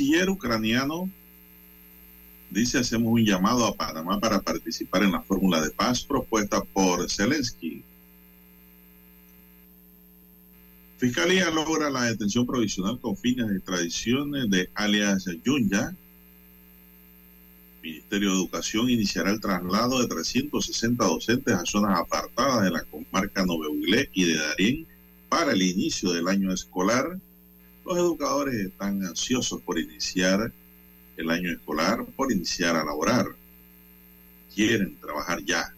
Vicecanciller ucraniano dice hacemos un llamado a Panamá para participar en la fórmula de paz propuesta por Zelensky. Fiscalía logra la detención provisional con fines de extradición de alias Yunya. Ministerio de Educación iniciará el traslado de 360 docentes a zonas apartadas de la comarca Noveuglé y de Darién para el inicio del año escolar. Los educadores están ansiosos por iniciar el año escolar, por iniciar a laborar. Quieren trabajar ya.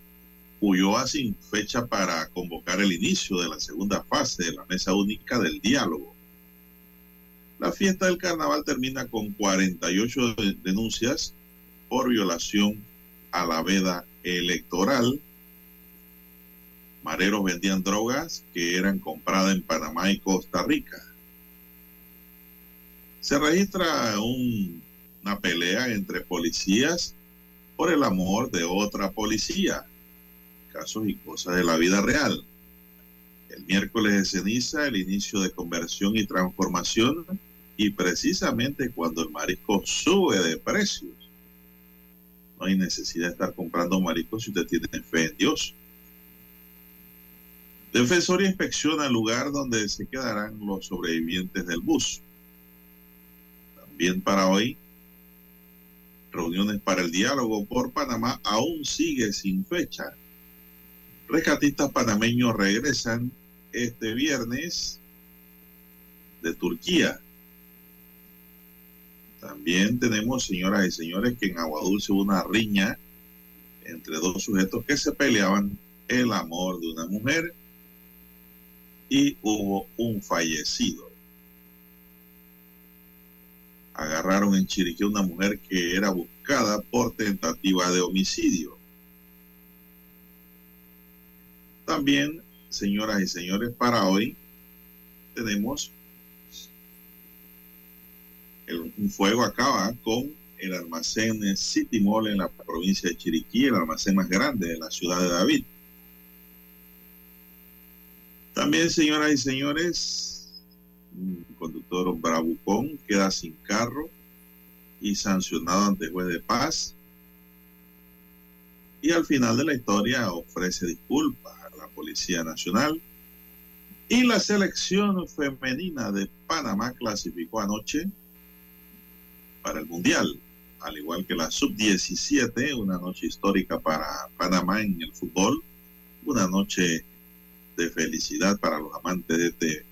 Ulloa sin fecha para convocar el inicio de la segunda fase de la mesa única del diálogo. La fiesta del carnaval termina con 48 denuncias por violación a la veda electoral. Mareros vendían drogas que eran compradas en Panamá y Costa Rica. Se registra un una pelea entre policías por el amor de otra policía. Casos y cosas de la vida real. El miércoles de ceniza, el inicio de conversión y transformación, y precisamente cuando el marisco sube de precios. No hay necesidad de estar comprando mariscos si usted tiene fe en Dios. Defensoría inspecciona el lugar donde se quedarán los sobrevivientes del bus. También para hoy, reuniones para el diálogo por Panamá aún sigue sin fecha. Rescatistas panameños regresan este viernes de Turquía. También tenemos, señoras y señores, que en Aguadulce hubo una riña entre dos sujetos que se peleaban el amor de una mujer y hubo un fallecido agarraron en Chiriquí una mujer que era buscada por tentativa de homicidio. También, señoras y señores, para hoy tenemos un fuego acaba con el almacén City Mall en la provincia de Chiriquí, el almacén más grande de la ciudad de David. También, señoras y señores, conductor bravucón queda sin carro y sancionado ante juez de paz. Y al final de la historia ofrece disculpas a la Policía Nacional. Y la selección femenina de Panamá clasificó anoche para el Mundial, al igual que la sub-17, una noche histórica para Panamá en el fútbol, una noche de felicidad para los amantes de este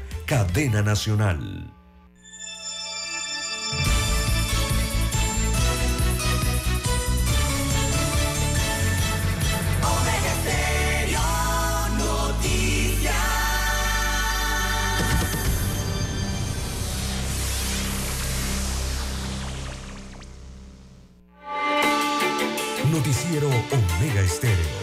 cadena nacional. Noticiero Omega Estéreo.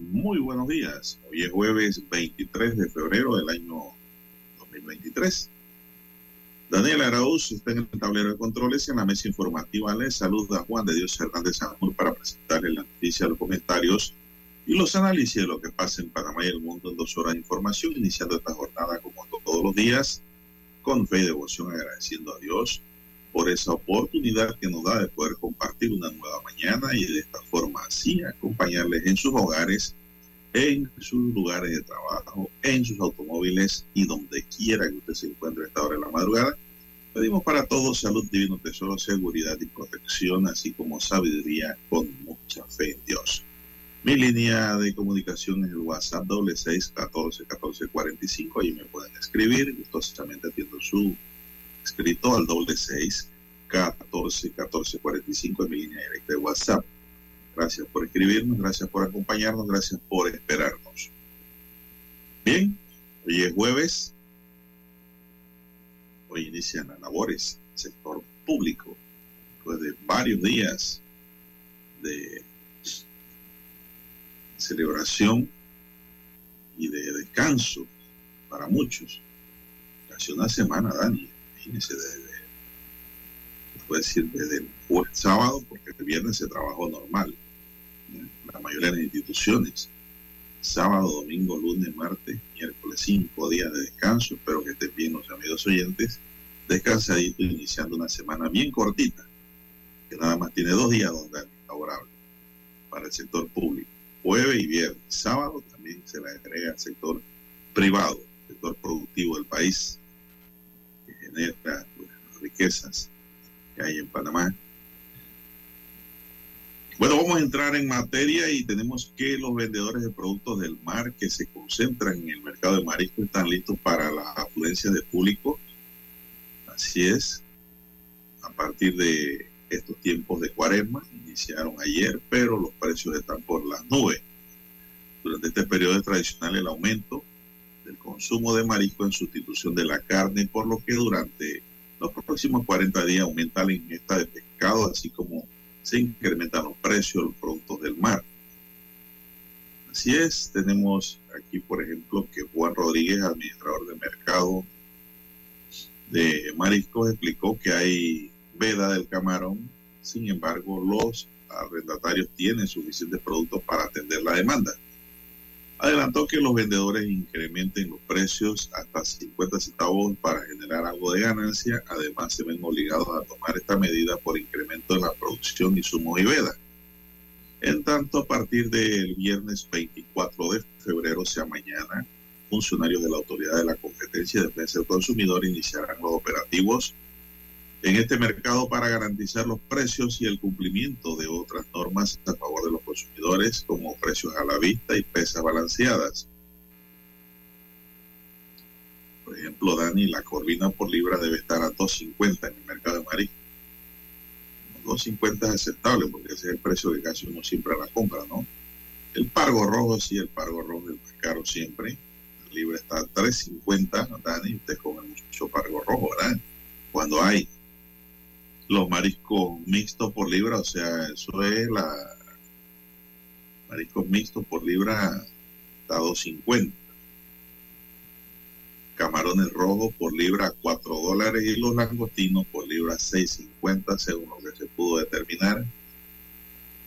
Muy buenos días. Hoy es jueves 23 de febrero del año 2023. Daniel Arauz está en el tablero de controles en la mesa informativa les saluda Juan de Dios Hernández Sanjur para presentarle la noticia, los comentarios y los análisis de lo que pasa en Panamá y el mundo en dos horas de información, iniciando esta jornada como todos los días, con fe y devoción, agradeciendo a Dios por esa oportunidad que nos da de poder compartir una nueva mañana y de esta forma así acompañarles en sus hogares, en sus lugares de trabajo, en sus automóviles y donde quiera que usted se encuentre a esta hora de la madrugada. Pedimos para todos salud, divino tesoro, seguridad y protección, así como sabiduría con mucha fe en Dios. Mi línea de comunicación es el WhatsApp doble seis catorce catorce cuarenta y cinco. Ahí me pueden escribir. Gustosamente atiendo su escrito al doble seis catorce catorce cuarenta y cinco en mi línea directa de WhatsApp. Gracias por escribirnos, gracias por acompañarnos, gracias por esperarnos. Bien, hoy es jueves. Hoy inician las labores sector público después de varios días de celebración y de descanso para muchos. Casi una semana, Dani imagínense, desde, puede decir, desde el sábado, porque el viernes se trabajó normal, la mayoría de las instituciones. Sábado, domingo, lunes, martes, miércoles, cinco días de descanso. Espero que estén bien los amigos oyentes. Descansadito, iniciando una semana bien cortita, que nada más tiene dos días donde favorable para el sector público. Jueves y viernes. Sábado también se le agrega al sector privado, sector productivo del país, genera las riquezas que hay en Panamá. Bueno, vamos a entrar en materia y tenemos que los vendedores de productos del mar que se concentran en el mercado de marisco están listos para la afluencia de público. Así es, a partir de estos tiempos de cuaresma, iniciaron ayer, pero los precios están por las nubes. Durante este periodo tradicional el aumento el consumo de marisco en sustitución de la carne, por lo que durante los próximos 40 días aumenta la ingesta de pescado, así como se incrementan los precios de los productos del mar. Así es, tenemos aquí, por ejemplo, que Juan Rodríguez, administrador de mercado de mariscos, explicó que hay veda del camarón, sin embargo, los arrendatarios tienen suficientes productos para atender la demanda. Adelantó que los vendedores incrementen los precios hasta 50 centavos para generar algo de ganancia. Además, se ven obligados a tomar esta medida por incremento en la producción y su y veda. En tanto, a partir del viernes 24 de febrero, sea mañana, funcionarios de la Autoridad de la Competencia y Defensa del Consumidor iniciarán los operativos en este mercado para garantizar los precios y el cumplimiento de otras normas a favor de los consumidores, como precios a la vista y pesas balanceadas. Por ejemplo, Dani, la corvina por libra debe estar a 2.50 en el mercado de marisco. 2.50 es aceptable porque ese es el precio que casi uno siempre la compra, ¿no? El pargo rojo, sí, el pargo rojo es el más caro siempre. La libra está a 3.50, Dani, usted come mucho pargo rojo, ¿verdad? Cuando hay los mariscos mixtos por libra, o sea, eso es la mariscos mixtos por libra está 2.50. Camarones rojos por libra 4 dólares y los langostinos por libra 6.50 según lo que se pudo determinar.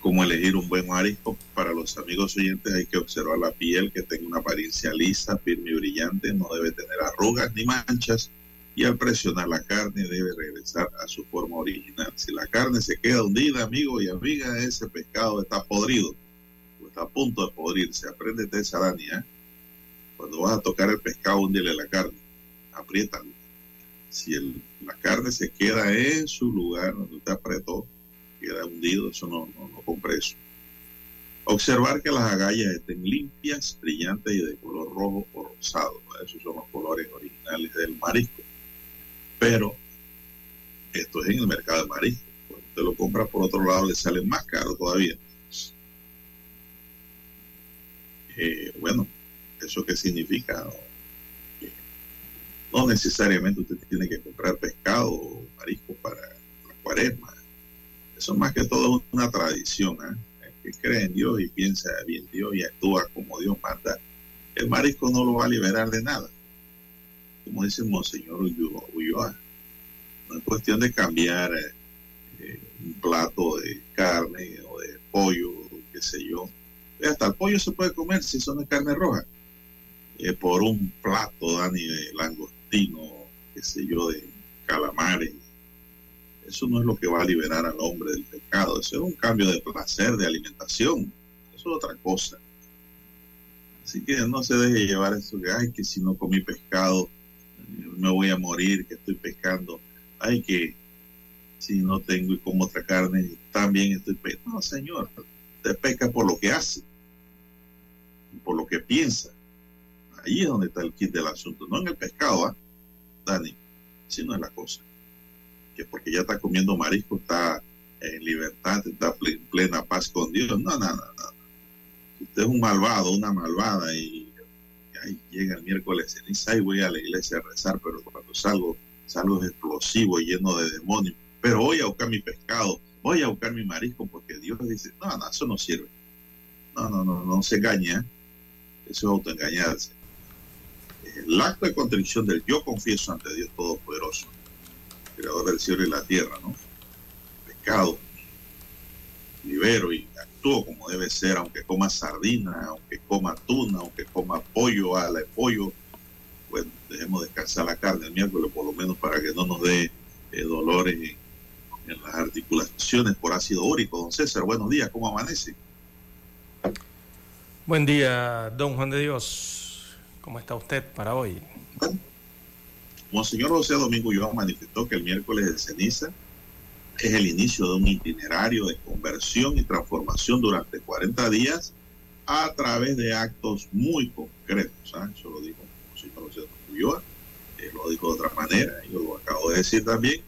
Cómo elegir un buen marisco para los amigos oyentes hay que observar la piel que tenga una apariencia lisa, firme y brillante, no debe tener arrugas ni manchas y al presionar la carne debe regresar a su forma original. Si la carne se queda hundida, amigo y amiga, ese pescado está podrido o está a punto de podrirse. Aprende esa araña. Cuando vas a tocar el pescado, hundile la carne. apriétalo. Si la carne se queda en su lugar donde usted apretó, queda hundido, eso no, no, no eso. Observar que las agallas estén limpias, brillantes y de color rojo o rosado. Esos son los colores originales del marisco. Pero esto es en el mercado de marisco. Cuando usted lo compra por otro lado le sale más caro todavía. Eh, bueno, ¿eso qué significa? No necesariamente usted tiene que comprar pescado o marisco para la cuaresma. Eso más que todo es una tradición. ¿eh? que cree en Dios y piensa bien Dios y actúa como Dios manda, el marisco no lo va a liberar de nada. Como dice Monseñor no es cuestión de cambiar eh, un plato de carne o de pollo, qué sé yo. Hasta el pollo se puede comer si son de carne roja. Eh, por un plato, Dani, de langostino, qué sé yo, de calamares. Eso no es lo que va a liberar al hombre del pecado. Eso es un cambio de placer, de alimentación. Eso es otra cosa. Así que no se deje llevar eso que, ay, que si no comí pescado, me voy a morir, que estoy pescando. Ay, que si no tengo y como otra carne, también estoy pescando. No, señor, usted pesca por lo que hace, por lo que piensa. Ahí es donde está el kit del asunto, no en el pescado, ¿ah? Dani, sino en la cosa. Que porque ya está comiendo marisco, está en libertad, está en plena paz con Dios. No, no, no, no. Usted es un malvado, una malvada y ahí llega el miércoles ceniza y voy a la iglesia a rezar, pero cuando salgo, salgo explosivo lleno de demonios. Pero voy a buscar mi pescado, voy a buscar mi marisco porque Dios dice, no, no, eso no sirve. No, no, no, no se engaña. Eso es autoengañarse el acto de contrición del yo confieso ante Dios Todopoderoso, creador del cielo y la tierra, ¿no? Pecado, libero y actúo como debe ser, aunque coma sardina, aunque coma tuna, aunque coma pollo, ala de pollo, pues dejemos descansar la carne el miércoles por lo menos para que no nos dé eh, dolores en, en las articulaciones por ácido úrico. Don César, buenos días, ¿cómo amanece? Buen día, don Juan de Dios. ¿Cómo está usted para hoy? Monseñor José Domingo Joan manifestó que el miércoles de ceniza es el inicio de un itinerario de conversión y transformación durante 40 días a través de actos muy concretos. ¿ah? Eso lo dijo Domingo Joan, eh, lo dijo de otra manera, yo lo acabo de decir también.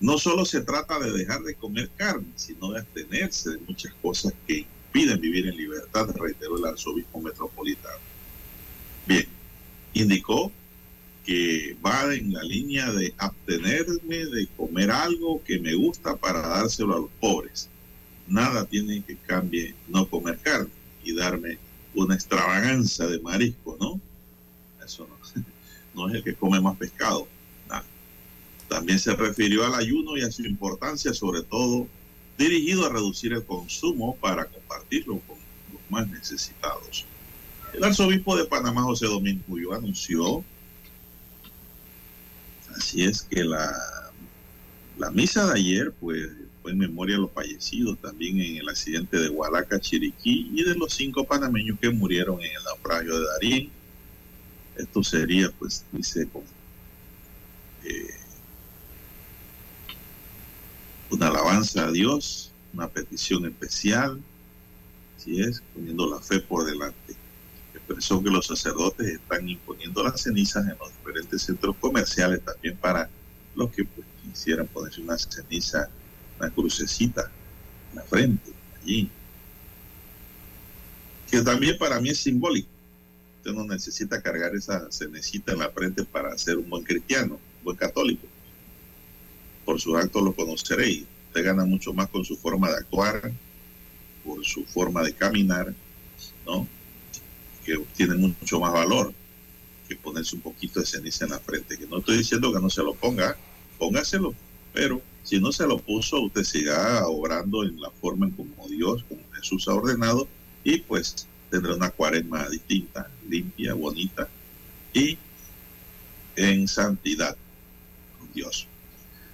No solo se trata de dejar de comer carne, sino de abstenerse de muchas cosas que impiden vivir en libertad, reiteró el arzobispo metropolitano. Bien, indicó que va en la línea de abstenerme de comer algo que me gusta para dárselo a los pobres. Nada tiene que cambie no comer carne y darme una extravaganza de marisco, ¿no? Eso no, no es el que come más pescado. También se refirió al ayuno y a su importancia, sobre todo dirigido a reducir el consumo para compartirlo con los más necesitados. El arzobispo de Panamá, José Domingo anunció, así es que la, la misa de ayer, pues, fue en memoria de los fallecidos también en el accidente de Hualaca, Chiriquí y de los cinco panameños que murieron en el naufragio de Darín. Esto sería, pues, dice, eh, una alabanza a Dios, una petición especial, así es, poniendo la fe por delante expresó que los sacerdotes están imponiendo las cenizas en los diferentes centros comerciales también para los que pues, quisieran ponerse una ceniza, una crucecita en la frente, allí. Que también para mí es simbólico. Usted no necesita cargar esa cenecita en la frente para ser un buen cristiano, un buen católico. Por sus actos lo conoceréis. Usted gana mucho más con su forma de actuar, por su forma de caminar, ¿no? Que tiene mucho más valor que ponerse un poquito de ceniza en la frente. Que no estoy diciendo que no se lo ponga, póngaselo, pero si no se lo puso, usted siga obrando en la forma en como Dios, como Jesús ha ordenado, y pues tendrá una cuaresma distinta, limpia, bonita y en santidad con Dios.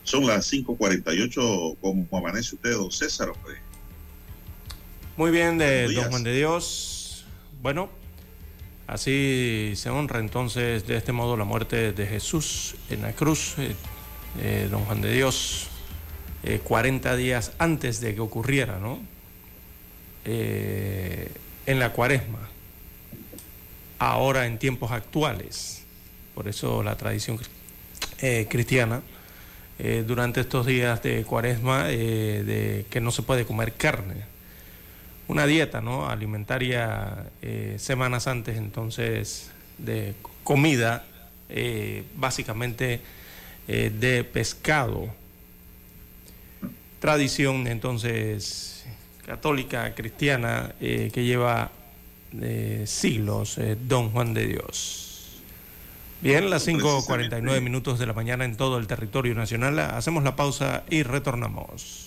Son las 5.48, ¿cómo amanece usted, don César? Muy bien, de don Juan de Dios. Bueno, Así se honra entonces de este modo la muerte de Jesús en la cruz, eh, eh, don Juan de Dios, 40 días antes de que ocurriera, ¿no? en la cuaresma, ahora en tiempos actuales. Por eso la tradición cristiana durante estos días de cuaresma de que no se puede comer carne una dieta ¿no? alimentaria eh, semanas antes entonces de comida eh, básicamente eh, de pescado. Tradición entonces católica, cristiana, que lleva siglos Don Juan de Dios. Bien, las 5.49 minutos de la mañana en todo el territorio nacional. Hacemos la pausa y retornamos.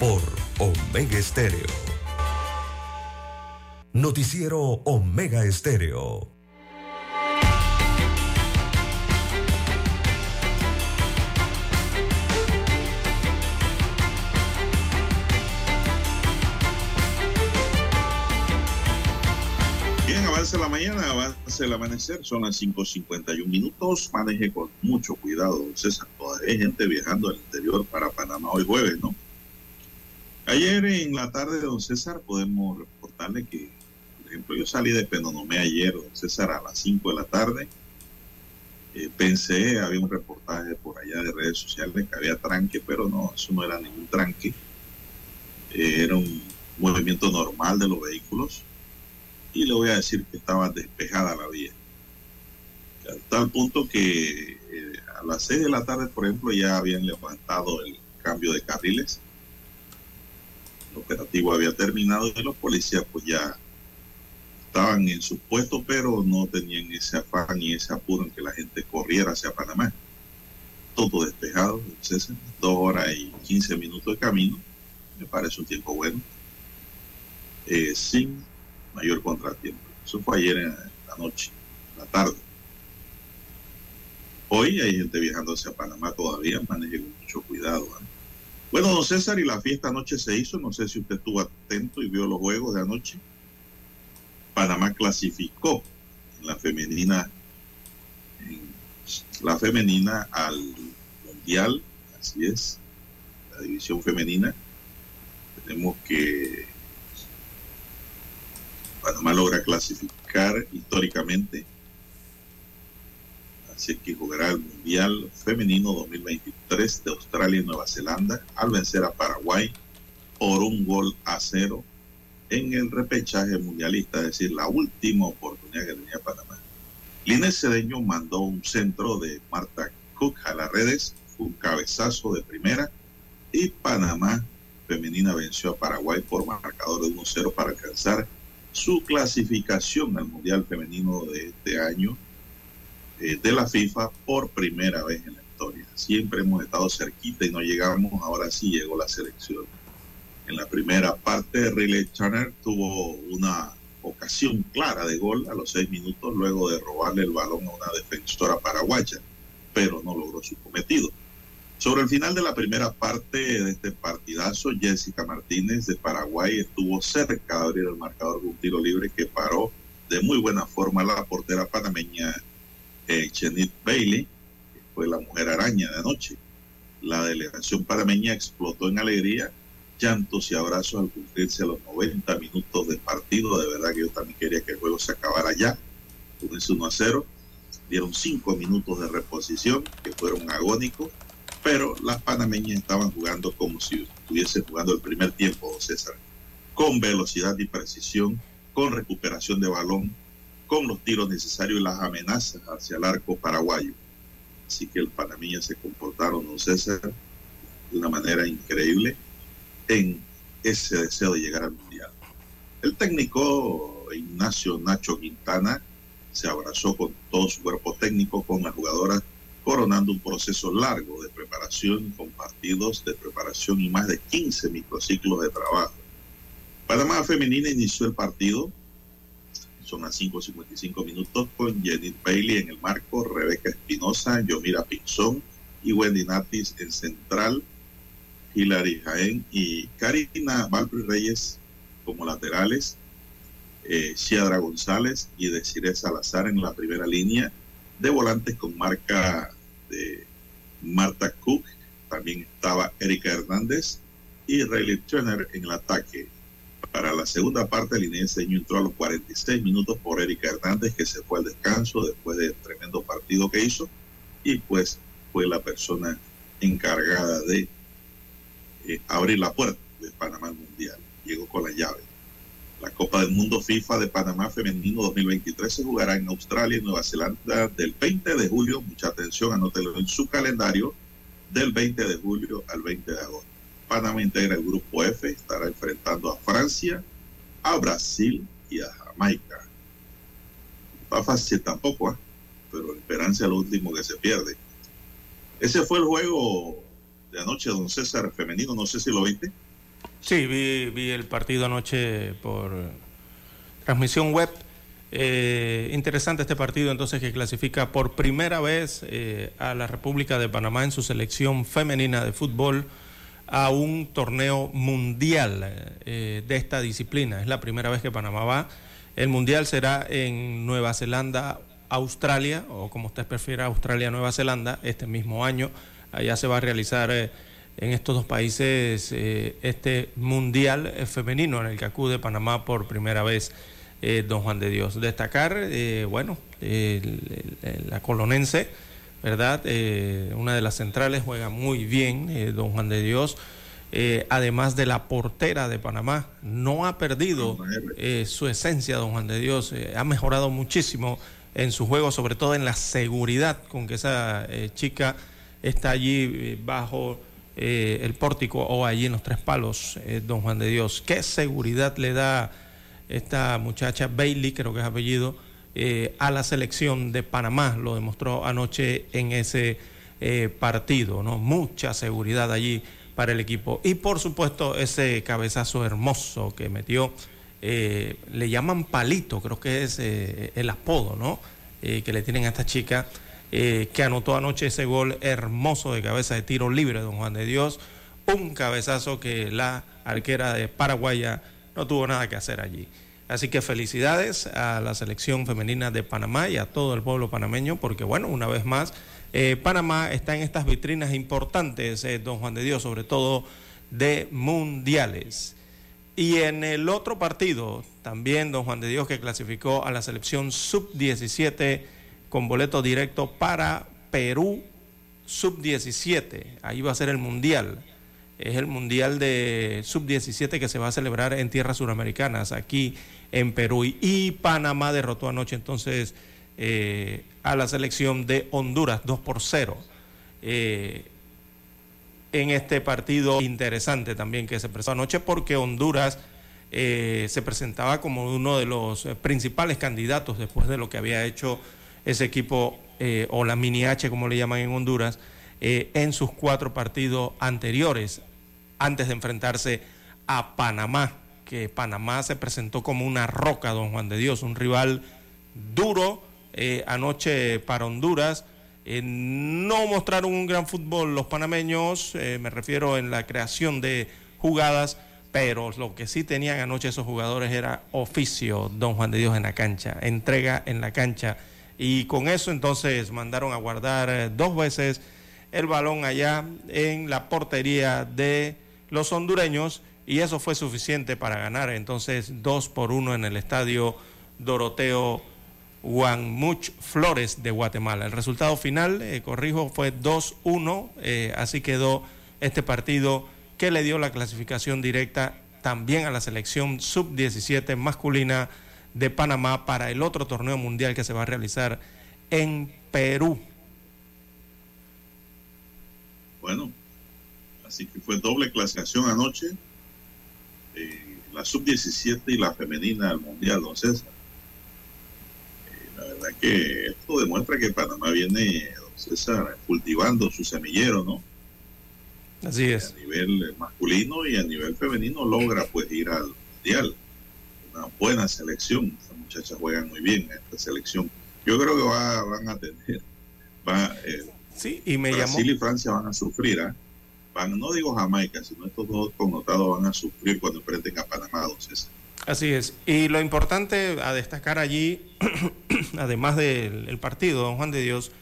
por Omega Estéreo. Noticiero Omega Estéreo. Bien, avance la mañana, avance el amanecer, son las 5.51 minutos, maneje con mucho cuidado, César, todavía hay gente viajando al interior para Panamá hoy jueves, ¿no? Ayer en la tarde, don César, podemos reportarle que, por ejemplo, yo salí de Penonomé ayer, don César, a las 5 de la tarde. Eh, pensé, había un reportaje por allá de redes sociales que había tranque, pero no, eso no era ningún tranque. Eh, era un movimiento normal de los vehículos. Y le voy a decir que estaba despejada la vía. A tal punto que eh, a las 6 de la tarde, por ejemplo, ya habían levantado el cambio de carriles operativo había terminado y los policías pues ya estaban en su puesto, pero no tenían ese afán y ese apuro en que la gente corriera hacia Panamá. Todo despejado, entonces dos horas y quince minutos de camino, me parece un tiempo bueno, eh, sin mayor contratiempo. Eso fue ayer en la noche, en la tarde. Hoy hay gente viajando hacia Panamá todavía, manejen mucho cuidado. Bueno, don César, y la fiesta anoche se hizo, no sé si usted estuvo atento y vio los juegos de anoche. Panamá clasificó en la femenina, en la femenina al mundial, así es, la división femenina. Tenemos que Panamá logra clasificar históricamente Que jugará el Mundial Femenino 2023 de Australia y Nueva Zelanda al vencer a Paraguay por un gol a cero en el repechaje mundialista, es decir, la última oportunidad que tenía Panamá. Linés Cedeño mandó un centro de Marta Cook a las redes, un cabezazo de primera y Panamá femenina venció a Paraguay por marcador de 1-0 para alcanzar su clasificación al Mundial Femenino de este año eh, de la FIFA por primera vez en la historia. Siempre hemos estado cerquita y no llegamos, ahora sí llegó la selección. En la primera parte, Riley Turner tuvo una ocasión clara de gol a los seis minutos luego de robarle el balón a una defensora paraguaya, pero no logró su cometido. Sobre el final de la primera parte de este partidazo, Jessica Martínez de Paraguay estuvo cerca de abrir el marcador de un tiro libre que paró de muy buena forma la portera panameña eh, Chenit Bailey, que fue la mujer araña de anoche. La delegación panameña explotó en alegría llantos y abrazos al cumplirse los 90 minutos de partido. De verdad que yo también quería que el juego se acabara ya, ese 1 a 0. Dieron 5 minutos de reposición que fueron agónicos, pero las panameñas estaban jugando como si estuviesen jugando el primer tiempo, César, con velocidad y precisión, con recuperación de balón, con los tiros necesarios y las amenazas hacia el arco paraguayo. Así que el panameñas se comportaron, don César, de una manera increíble en ese deseo de llegar al Mundial. El técnico Ignacio Nacho Quintana se abrazó con todo su cuerpo técnico con las jugadoras, coronando un proceso largo de preparación con partidos de preparación y más de 15 microciclos de trabajo. Panamá Femenina inició el partido, son las 5.55 minutos, con Jenny Bailey en el marco, Rebeca Espinosa, Yomira Pinzón y Wendy Natis en central, Hilary Jaén y Karina Valpri Reyes como laterales, eh, González y Desiree Salazar en la primera línea, de volantes con marca de Marta Cook, también estaba Erika Hernández y Rayleigh Turner en el ataque. Para la segunda parte, el Inenseño entró a los 46 minutos por Erika Hernández, que se fue al descanso después del tremendo partido que hizo, y pues fue la persona encargada de eh, abrir la puerta de Panamá al Mundial. Llegó con la llave. La Copa del Mundo FIFA de Panamá Femenino 2023 se jugará en Australia y Nueva Zelanda del 20 de julio. Mucha atención, anótelo en su calendario del 20 de julio al 20 de agosto. Panamá integra el grupo F, estará enfrentando a Francia, a Brasil y a Jamaica. No está fácil tampoco, ¿eh? pero esperanza es lo último que se pierde. Ese fue el juego de anoche, don César, femenino, no sé si lo viste. Sí, vi, vi el partido anoche por transmisión web. Eh, interesante este partido entonces que clasifica por primera vez eh, a la República de Panamá en su selección femenina de fútbol a un torneo mundial eh, de esta disciplina. Es la primera vez que Panamá va. El mundial será en Nueva Zelanda, Australia, o como usted prefiera, Australia, Nueva Zelanda, este mismo año. Allá se va a realizar eh, en estos dos países eh, este mundial femenino en el que acude Panamá por primera vez don Juan de Dios. Destacar, bueno, la colonense, ¿verdad? una de las centrales juega muy bien, don Juan de Dios. además de la portera de Panamá, no ha perdido su esencia, don Juan de Dios, ha mejorado muchísimo en su juego, sobre todo en la seguridad con que esa chica está allí eh, bajo eh, el pórtico o allí en los tres palos, eh, don Juan de Dios. ¿Qué seguridad le da esta muchacha Bailey, creo que es apellido, a la selección de Panamá? Lo demostró anoche en ese partido, ¿no? Mucha seguridad allí para el equipo. Y por supuesto ese cabezazo hermoso que metió, le llaman palito, creo que es el apodo, ¿no? que le tienen a esta chica eh, que anotó anoche ese gol hermoso de cabeza de tiro libre, don Juan de Dios. Un cabezazo que la arquera de Paraguaya no tuvo nada que hacer allí. Así que felicidades a la selección femenina de Panamá y a todo el pueblo panameño, porque bueno, una vez más, eh, Panamá está en estas vitrinas importantes, eh, don Juan de Dios, sobre todo de mundiales. Y en el otro partido, también don Juan de Dios que clasificó a la selección sub-17 con boleto directo para Perú sub-17. Ahí va a ser el Mundial. es el Mundial de Sub-17 que se va a celebrar en tierras suramericanas, aquí en Perú. Y Panamá derrotó anoche entonces eh, a la selección de Honduras 2 por 0. Eh, en este partido interesante también que se presentó anoche porque Honduras eh, se presentaba como uno de los principales candidatos después de lo que había hecho ese equipo o la mini H como le llaman en Honduras en sus cuatro partidos anteriores antes de enfrentarse a Panamá, que Panamá se presentó como una roca, don Juan de Dios, un rival duro eh, anoche para Honduras. Eh, no mostraron un gran fútbol los panameños, eh, me refiero en la creación de jugadas, pero lo que sí tenían anoche esos jugadores era oficio, don Juan de Dios, en la cancha, entrega en la cancha. Y con eso entonces mandaron a guardar dos veces el balón allá en la portería de los hondureños y eso fue suficiente para ganar entonces dos por uno en el estadio Doroteo Guanmuch Flores de Guatemala. El resultado final, eh, corrijo, fue 2-1, eh, así quedó este partido que le dio la clasificación directa también a la selección sub-17 masculina de Panamá para el otro torneo mundial que se va a realizar en Perú. Bueno, Así que fue doble clasificación anoche. Eh, la sub-17 y la femenina del Mundial, don César. Eh, la verdad que esto demuestra que Panamá viene, don César, cultivando su semillero, ¿no? Así es. A nivel masculino y a nivel femenino logra pues ir al Mundial. Una buena selección. Estas muchachas juegan muy bien en esta selección. Yo creo que van a tener... Va, eh, sí, y me Brasil y Francia van a sufrir, ¿ah? No digo Jamaica, sino estos dos connotados van a sufrir cuando enfrenten a Panamá, Así es. Y lo importante a destacar allí, además del partido, don Juan de Dios,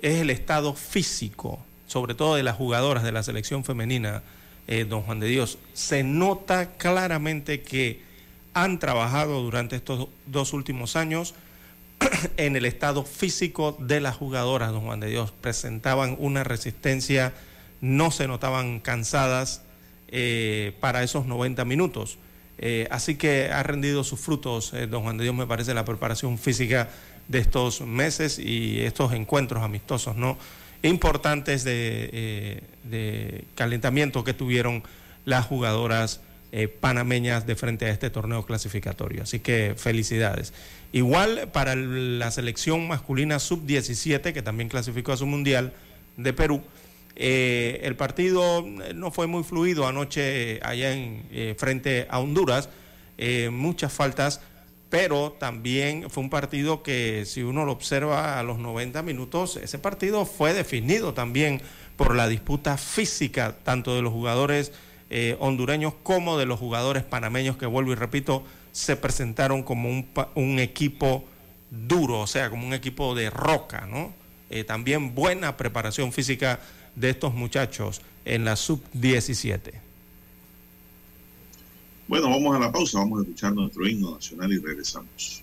es el estado físico, sobre todo de las jugadoras de la selección femenina, eh, don Juan de Dios. Se nota claramente que han trabajado durante estos dos últimos años en el estado físico de las jugadoras, don Juan de Dios. Presentaban una resistencia no se notaban cansadas eh, para esos 90 minutos. Eh, así que ha rendido sus frutos, eh, don Juan de Dios, me parece, la preparación física de estos meses y estos encuentros amistosos, ¿no? Importantes de, calentamiento que tuvieron las jugadoras panameñas de frente a este torneo clasificatorio. Así que felicidades. Igual para la selección masculina sub-17, que también clasificó a su mundial de Perú, eh, el partido eh, no fue muy fluido anoche allá en eh, frente a Honduras, muchas faltas, pero también fue un partido que si uno lo observa a los 90 minutos, ese partido fue definido también por la disputa física tanto de los jugadores hondureños como de los jugadores panameños que vuelvo y repito, se presentaron como un, un equipo duro, o sea, como un equipo de roca, ¿no? también buena preparación física de estos muchachos en la sub-17. Bueno, vamos a la pausa, vamos a escuchar nuestro himno nacional y regresamos.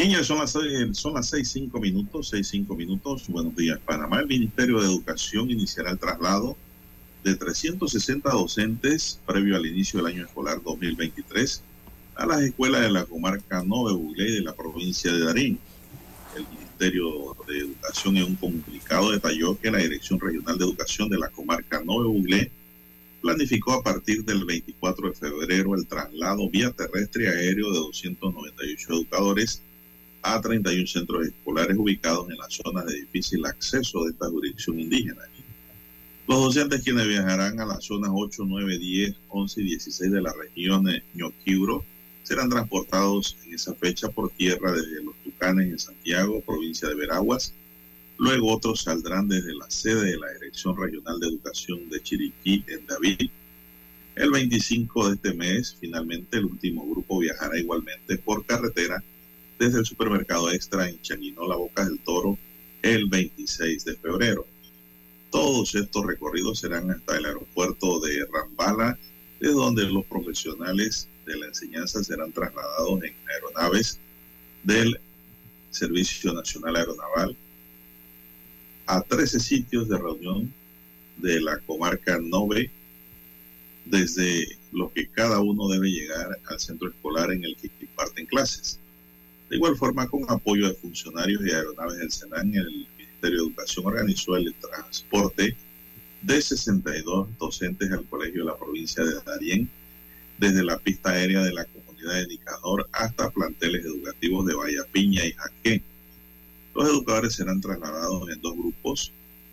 Son las, son las seis, cinco minutos, seis, cinco minutos. Buenos días, Panamá. El Ministerio de Educación iniciará el traslado de 360 docentes previo al inicio del año escolar 2023 a las escuelas de la comarca Nove Buglé de la provincia de Darín. El Ministerio de Educación en un comunicado detalló que la Dirección Regional de Educación de la comarca Nove Buglé planificó a partir del 24 de febrero el traslado vía terrestre y aéreo de 298 educadores a 31 centros escolares ubicados en las zonas de difícil acceso de esta jurisdicción indígena. Los docentes quienes viajarán a las zonas 8, 9, 10, 11 y 16 de la región de Ñoquibro serán transportados en esa fecha por tierra desde Los Tucanes en Santiago, provincia de Veraguas. Luego otros saldrán desde la sede de la Dirección Regional de Educación de Chiriquí en David. El 25 de este mes, finalmente, el último grupo viajará igualmente por carretera desde el supermercado Extra en La Boca del Toro, el 26 de febrero. Todos estos recorridos serán hasta el aeropuerto de Rambala, de donde los profesionales de la enseñanza serán trasladados en aeronaves del Servicio Nacional Aeronaval a 13 sitios de reunión de la comarca Nove, desde lo que cada uno debe llegar al centro escolar en el que imparten clases. De igual forma, con apoyo de funcionarios y aeronaves del Senan, el Ministerio de Educación organizó el transporte de 62 docentes al colegio de la provincia de Darién, desde la pista aérea de la comunidad de Nicador hasta planteles educativos de Bahía Piña y Jaque. Los educadores serán trasladados en dos grupos.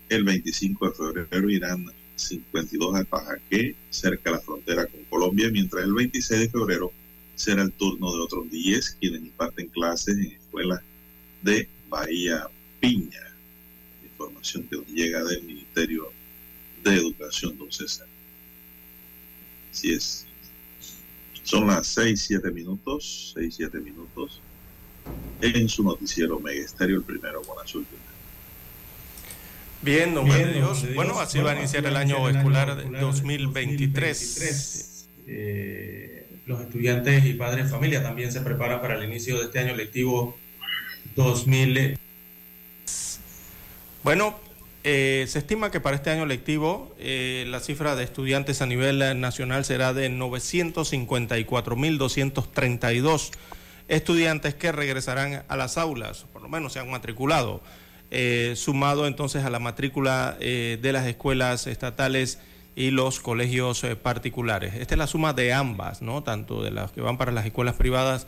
El 25 de febrero irán 52 a Jaque, cerca de la frontera con Colombia, mientras el 26 de febrero será el turno de otros 10 quienes imparten clases en escuelas de Bahía Piña. Información que nos llega del Ministerio de Educación, don César. Así es. Son las 6, 7 minutos, 6, 7 minutos en su noticiero Mega Estéreo, el primero con las últimas. Bien, don Juan de Dios. Bueno, así va a iniciar el año escolar 2023. Eh, los estudiantes y padres de familia también se preparan para el inicio de este año lectivo 2000. Bueno, eh, se estima que para este año lectivo eh, la cifra de estudiantes a nivel nacional será de 954.232 estudiantes que regresarán a las aulas, por lo menos se han matriculado, eh, sumado entonces a la matrícula de las escuelas estatales y los colegios eh, particulares. Esta es la suma de ambas, ¿no? Tanto de las que van para las escuelas privadas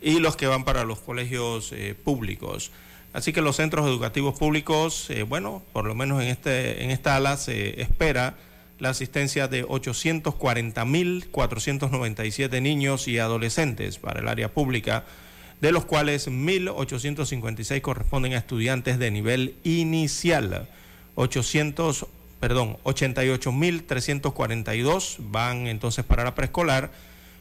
y los que van para los colegios eh, públicos. Así que los centros educativos públicos, eh, bueno, por lo menos en, este, en esta ala se espera la asistencia de 840.497 niños y adolescentes para el área pública, de los cuales 1.856 corresponden a estudiantes de nivel inicial. 800 perdón, 88.342 van entonces para la preescolar,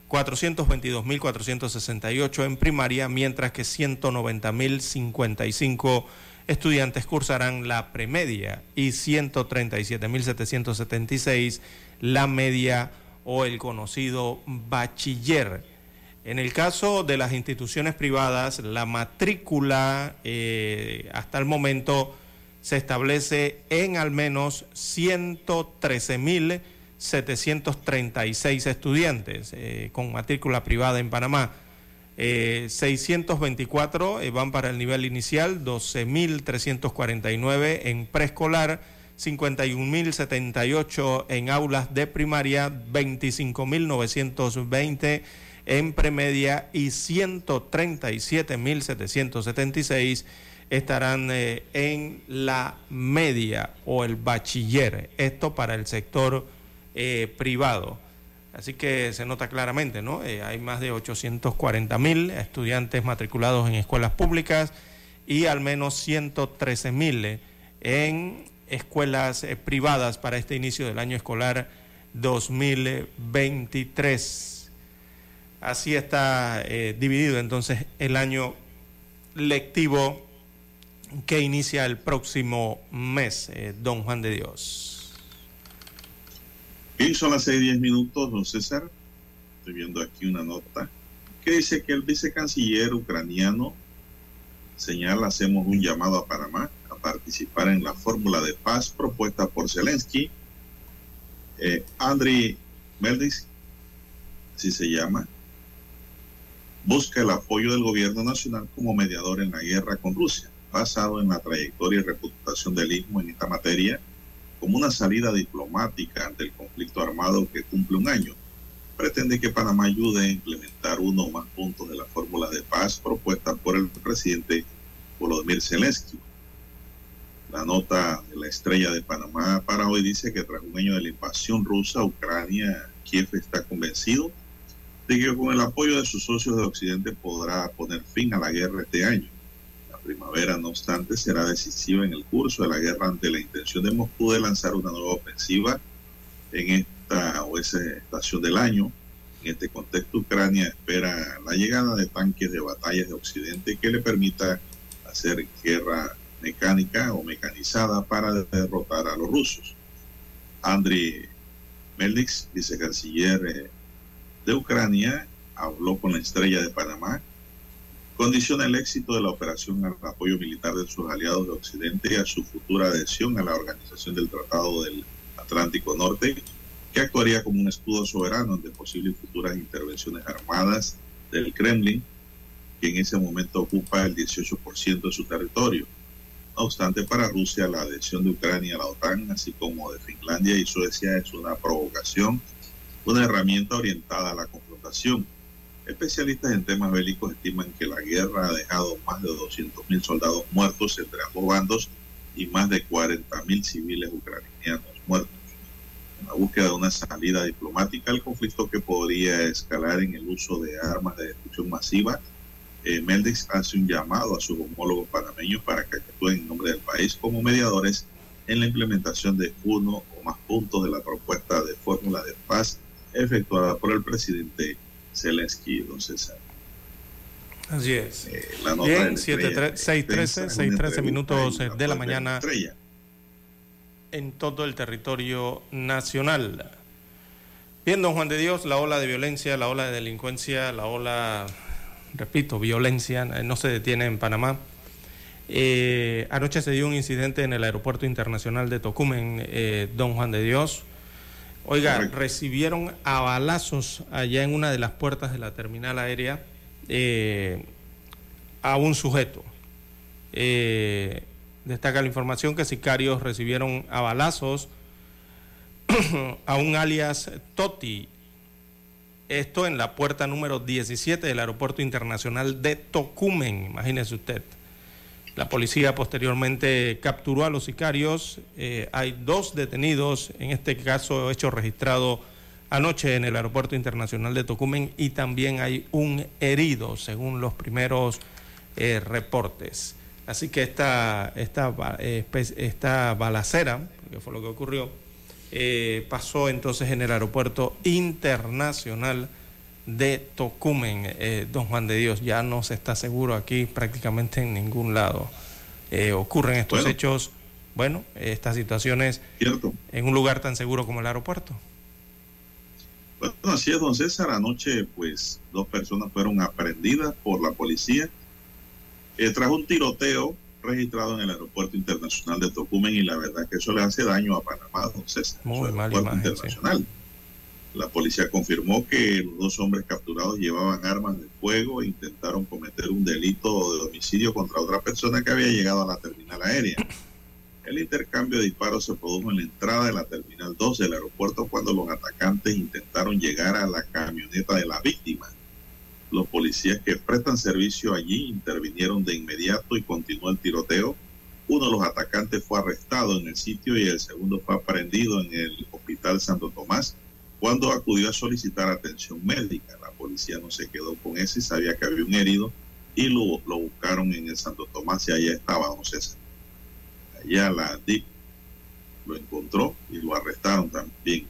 422.468 en primaria, mientras que 190.055 estudiantes cursarán la premedia y 137.776 la media o el conocido bachiller. En el caso de las instituciones privadas, la matrícula eh, hasta el momento se establece en al menos 113.736 estudiantes eh, con matrícula privada en Panamá. 624 eh, eh, van para el nivel inicial, 12.349 en preescolar, 51.078 en aulas de primaria, 25.920 en premedia y 137.776 estarán eh, en la media o el bachiller. Esto para el sector eh, privado. Así que se nota claramente, ¿no? Eh, hay más de 840 mil estudiantes matriculados en escuelas públicas y al menos 113 mil en escuelas privadas para este inicio del año escolar 2023. Así está dividido entonces el año lectivo que inicia el próximo mes, eh, don Juan de Dios. Bien, son las seis diez minutos, don César. Estoy viendo aquí una nota que dice que el vicecanciller ucraniano señala, hacemos un llamado a Panamá a participar en la fórmula de paz propuesta por Zelensky. Eh, Andriy Meldis, así se llama, busca el apoyo del gobierno nacional como mediador en la guerra con Rusia basado en la trayectoria y reputación del Istmo en esta materia como una salida diplomática ante el conflicto armado que cumple un año. Pretende que Panamá ayude a implementar uno o más puntos de la fórmula de paz propuesta por el presidente Volodymyr Zelensky. La nota de la estrella de Panamá para hoy dice que tras un año de la invasión rusa a Ucrania, Kiev está convencido de que con el apoyo de sus socios de Occidente podrá poner fin a la guerra este año primavera, no obstante, será decisiva en el curso de la guerra ante la intención de Moscú de lanzar una nueva ofensiva en esta o esa estación del año. En este contexto, Ucrania espera la llegada de tanques de batallas de Occidente que le permita hacer guerra mecánica o mecanizada para derrotar a los rusos. Andriy Melnix, vicecanciller eh, de Ucrania, habló con la estrella de Panamá condiciona el éxito de la operación al apoyo militar de sus aliados de Occidente y a su futura adhesión a la Organización del Tratado del Atlántico Norte, que actuaría como un escudo soberano ante posibles futuras intervenciones armadas del Kremlin, que en ese momento ocupa el 18% de su territorio. No obstante, para Rusia la adhesión de Ucrania a la OTAN, así como de Finlandia y Suecia, es una provocación, una herramienta orientada a la confrontación Especialistas en temas bélicos estiman que la guerra ha dejado más de 200.000 soldados muertos entre ambos bandos y más de 40.000 civiles ucranianos muertos. En la búsqueda de una salida diplomática al conflicto que podría escalar en el uso de armas de destrucción masiva, eh, hace un llamado a sus homólogos panameños para que actúen en nombre del país como mediadores en la implementación de uno o más puntos de la propuesta de fórmula de paz efectuada por el presidente Zelensky, don César. Así es. Eh, la nota Bien, 6.13 minutos de la mañana en todo el territorio nacional. Bien, don Juan de Dios, la ola de violencia, la ola de delincuencia, la ola, repito, violencia, eh, no se detiene en Panamá. Eh, anoche se dio un incidente en el aeropuerto internacional de Tocumen, don Juan de Dios. Oiga, recibieron a balazos allá en una de las puertas de la terminal aérea eh, a un sujeto. Eh, destaca la información que sicarios recibieron a balazos a un alias Toti. Esto en la puerta número 17 del Aeropuerto Internacional de Tocumen, imagínese usted. La policía posteriormente capturó a los sicarios. Eh, hay dos detenidos, en este caso hecho registrado anoche en el Aeropuerto Internacional de Tocumen y también hay un herido, según los primeros eh, reportes. Así que esta, esta, eh, esta balacera, que fue lo que ocurrió, pasó entonces en el Aeropuerto Internacional de Tocumen, eh, don Juan de Dios, ya no se está seguro aquí prácticamente en ningún lado. Eh, ocurren estos hechos, bueno, estas situaciones en un lugar tan seguro como el aeropuerto. Bueno, así es, don César. Anoche, pues, dos personas fueron aprendidas por la policía eh, tras un tiroteo registrado en el aeropuerto internacional de Tocumen y la verdad que eso le hace daño a Panamá, don César. Muy mal internacional. La policía confirmó que los dos hombres capturados llevaban armas de fuego e intentaron cometer un delito de homicidio contra otra persona que había llegado a la terminal aérea. El intercambio de disparos se produjo en la entrada de la terminal 2 del aeropuerto cuando los atacantes intentaron llegar a la camioneta de la víctima. Los policías que prestan servicio allí intervinieron de inmediato y continuó el tiroteo. Uno de los atacantes fue arrestado en el sitio y el segundo fue aprendido en el Hospital Santo Tomás cuando acudió a solicitar atención médica. La policía no se quedó con eso y sabía que había un herido y lo, lo buscaron en el Santo Tomás y allá estaba don César. Allá la DIC lo encontró y lo arrestaron también.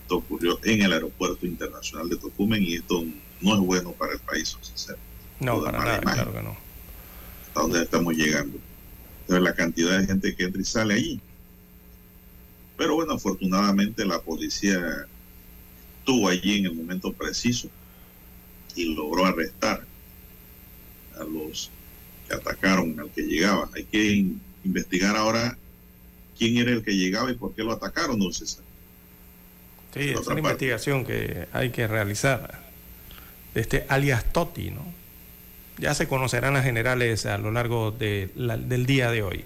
Esto ocurrió en el aeropuerto internacional de Tocumen y esto no es bueno para el país, don César. No, para nada, claro que no. Hasta donde estamos llegando. Entonces la cantidad de gente que entra y sale allí. Pero bueno, afortunadamente la policía estuvo allí en el momento preciso y logró arrestar a los que atacaron al que llegaba. Hay que investigar ahora quién era el que llegaba y por qué lo atacaron, no César. Sí, es una investigación que hay que realizar. De este alias Totti, ¿no? Ya se conocerán las generales a lo largo de del día de hoy.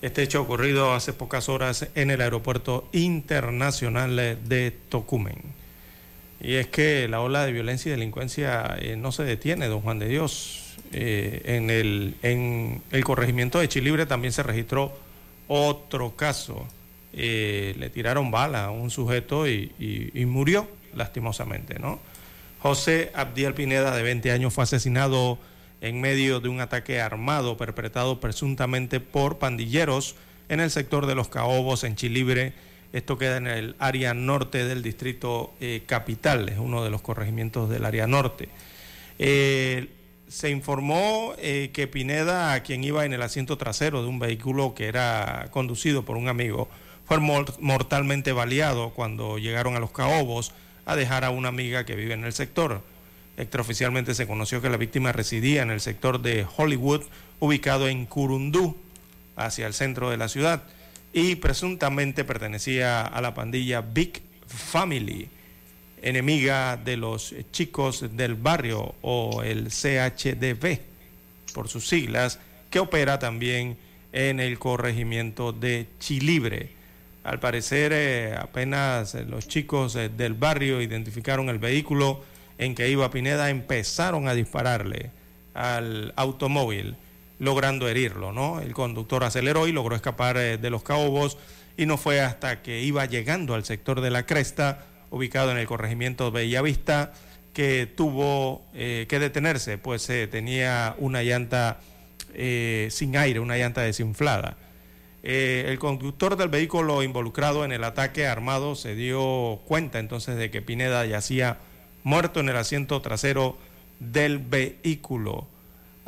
Este hecho ocurrido hace pocas horas en el aeropuerto internacional de Tocumen. Y es que la ola de violencia y delincuencia eh, no se detiene, don Juan de Dios. Eh, en, el, en el corregimiento de Chilibre también se registró otro caso. Eh, le tiraron bala a un sujeto y, y, murió lastimosamente, ¿no? José Abdiel Pineda, de 20 años, fue asesinado en medio de un ataque armado perpetrado presuntamente por pandilleros en el sector de los Caobos, en Chilibre. Esto queda en el área norte del distrito eh, capital, es uno de los corregimientos del área norte. Eh, se informó eh, que Pineda, quien iba en el asiento trasero de un vehículo que era conducido por un amigo, fue mortalmente baleado cuando llegaron a los Caobos a dejar a una amiga que vive en el sector. Extraoficialmente se conoció que la víctima residía en el sector de Hollywood, ubicado en Curundú, hacia el centro de la ciudad, y presuntamente pertenecía a la pandilla Big Family enemiga de los chicos del barrio o el CHDB, por sus siglas, que opera también en el corregimiento de Chilibre. Al parecer, eh, apenas los chicos eh, del barrio identificaron el vehículo en que iba Pineda, empezaron a dispararle al automóvil, logrando herirlo, ¿no? El conductor aceleró y logró escapar eh, de los caobos y no fue hasta que iba llegando al sector de la cresta ubicado en el corregimiento Bellavista, que tuvo eh, que detenerse, pues eh, tenía una llanta sin aire, una llanta desinflada. el conductor del vehículo involucrado en el ataque armado se dio cuenta entonces de que Pineda yacía muerto en el asiento trasero del vehículo.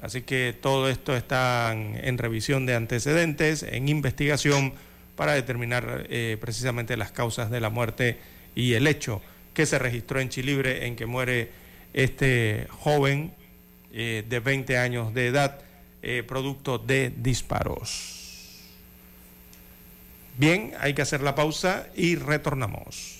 Así que todo esto está en revisión de antecedentes, en investigación para determinar precisamente las causas de la muerte y el hecho que se registró en Chilibre en que muere este joven eh, de 20 años de edad eh, producto de disparos. Bien, hay que hacer la pausa y retornamos.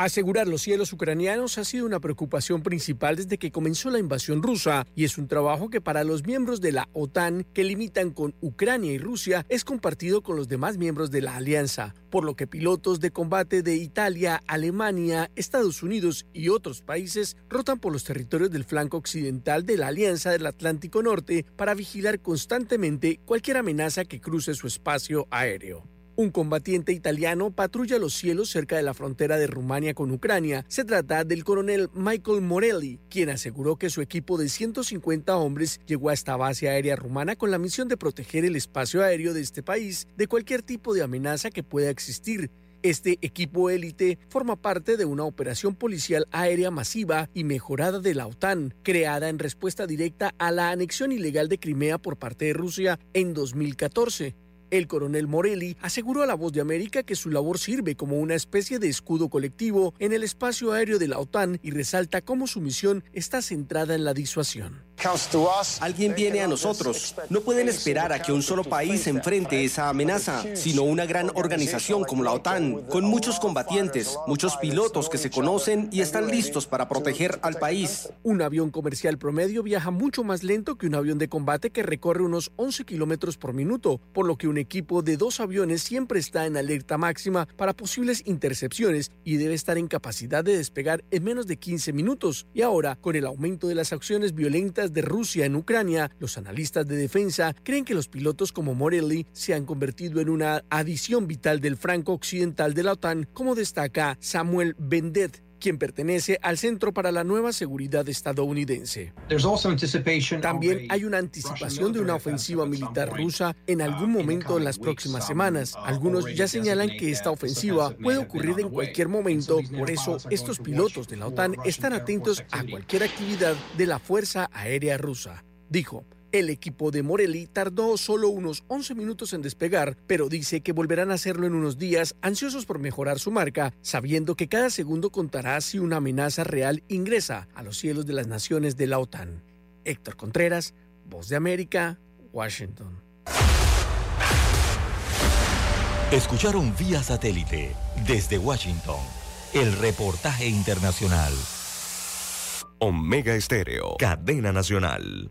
Asegurar los cielos ucranianos ha sido una preocupación principal desde que comenzó la invasión rusa y es un trabajo que para los miembros de la OTAN que limitan con Ucrania y Rusia es compartido con los demás miembros de la alianza, por lo que pilotos de combate de Italia, Alemania, Estados Unidos y otros países rotan por los territorios del flanco occidental de la Alianza del Atlántico Norte para vigilar constantemente cualquier amenaza que cruce su espacio aéreo. Un combatiente italiano patrulla los cielos cerca de la frontera de Rumania con Ucrania. Se trata del coronel Michael Morelli, quien aseguró que su equipo de 150 hombres llegó a esta base aérea rumana con la misión de proteger el espacio aéreo de este país de cualquier tipo de amenaza que pueda existir. Este equipo élite forma parte de una operación policial aérea masiva y mejorada de la OTAN, creada en respuesta directa a la anexión ilegal de Crimea por parte de Rusia en 2014. El coronel Morelli aseguró a La Voz de América que su labor sirve como una especie de escudo colectivo en el espacio aéreo de la OTAN y resalta cómo su misión está centrada en la disuasión. Alguien viene a nosotros. No pueden esperar a que un solo país enfrente esa amenaza, sino una gran organización como la OTAN, con muchos combatientes, muchos pilotos que se conocen y están listos para proteger al país. Un avión comercial promedio viaja mucho más lento que un avión de combate que recorre unos 11 kilómetros por minuto, por lo que un equipo de dos aviones siempre está en alerta máxima para posibles intercepciones y debe estar en capacidad de despegar en menos de 15 minutos. Y ahora, con el aumento de las acciones violentas de Rusia en Ucrania, los analistas de defensa creen que los pilotos como Morelli se han convertido en una adición vital del franco occidental de la OTAN, como destaca Samuel Bendet, quien pertenece al Centro para la Nueva Seguridad estadounidense. También hay una anticipación de una ofensiva militar rusa en algún momento en las próximas semanas. Algunos ya señalan que esta ofensiva puede ocurrir en cualquier momento, por eso estos pilotos de la OTAN están atentos a cualquier actividad de la Fuerza Aérea Rusa. Dijo, el equipo de Morelli tardó solo unos 11 minutos en despegar, pero dice que volverán a hacerlo en unos días, ansiosos por mejorar su marca, sabiendo que cada segundo contará si una amenaza real ingresa a los cielos de las naciones de la OTAN. Héctor Contreras, Voz de América, Washington. Escucharon vía satélite desde Washington el reportaje internacional. Omega Estéreo, cadena nacional.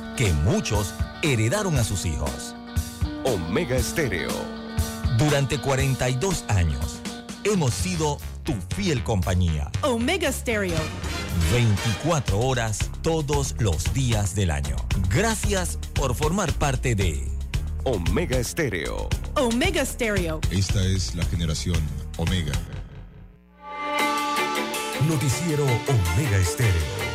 que muchos heredaron a sus hijos. Omega Estéreo. Durante 42 años hemos sido tu fiel compañía. Omega Stereo. 24 horas todos los días del año. Gracias por formar parte de Omega Estéreo. Omega Stereo. Esta es la generación Omega. Noticiero Omega Estéreo.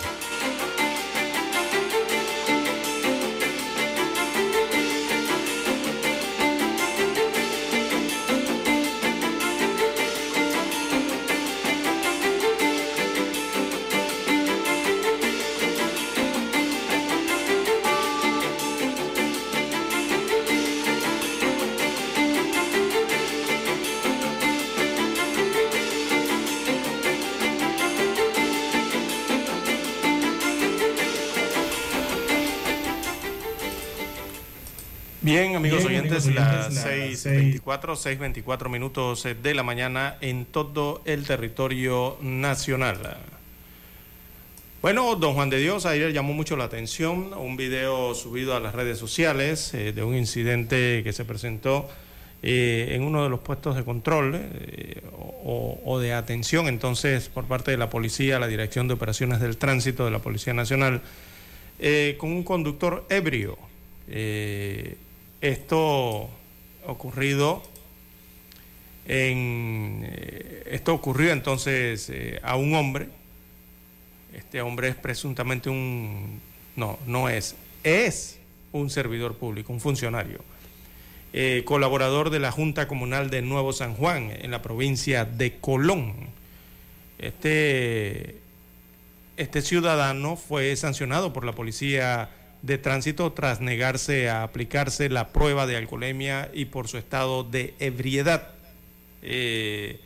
Bien, amigos oyentes, las 6.24, 6.24 minutos de la mañana en todo el territorio nacional. Bueno, don Juan de Dios, ayer llamó mucho la atención un video subido a las redes sociales eh, de un incidente que se presentó eh, en uno de los puestos de control eh, o, o, de atención entonces por parte de la policía, la Dirección de Operaciones del Tránsito de la Policía Nacional, con un conductor ebrio. Esto ocurrido en eh, esto ocurrió entonces eh, a un hombre. Este hombre es presuntamente un no, no es, es un servidor público, un funcionario. eh, colaborador de la Junta Comunal de Nuevo San Juan, en la provincia de Colón. Este, este ciudadano fue sancionado por la policía de tránsito tras negarse a aplicarse la prueba de alcoholemia y por su estado de ebriedad. Eh,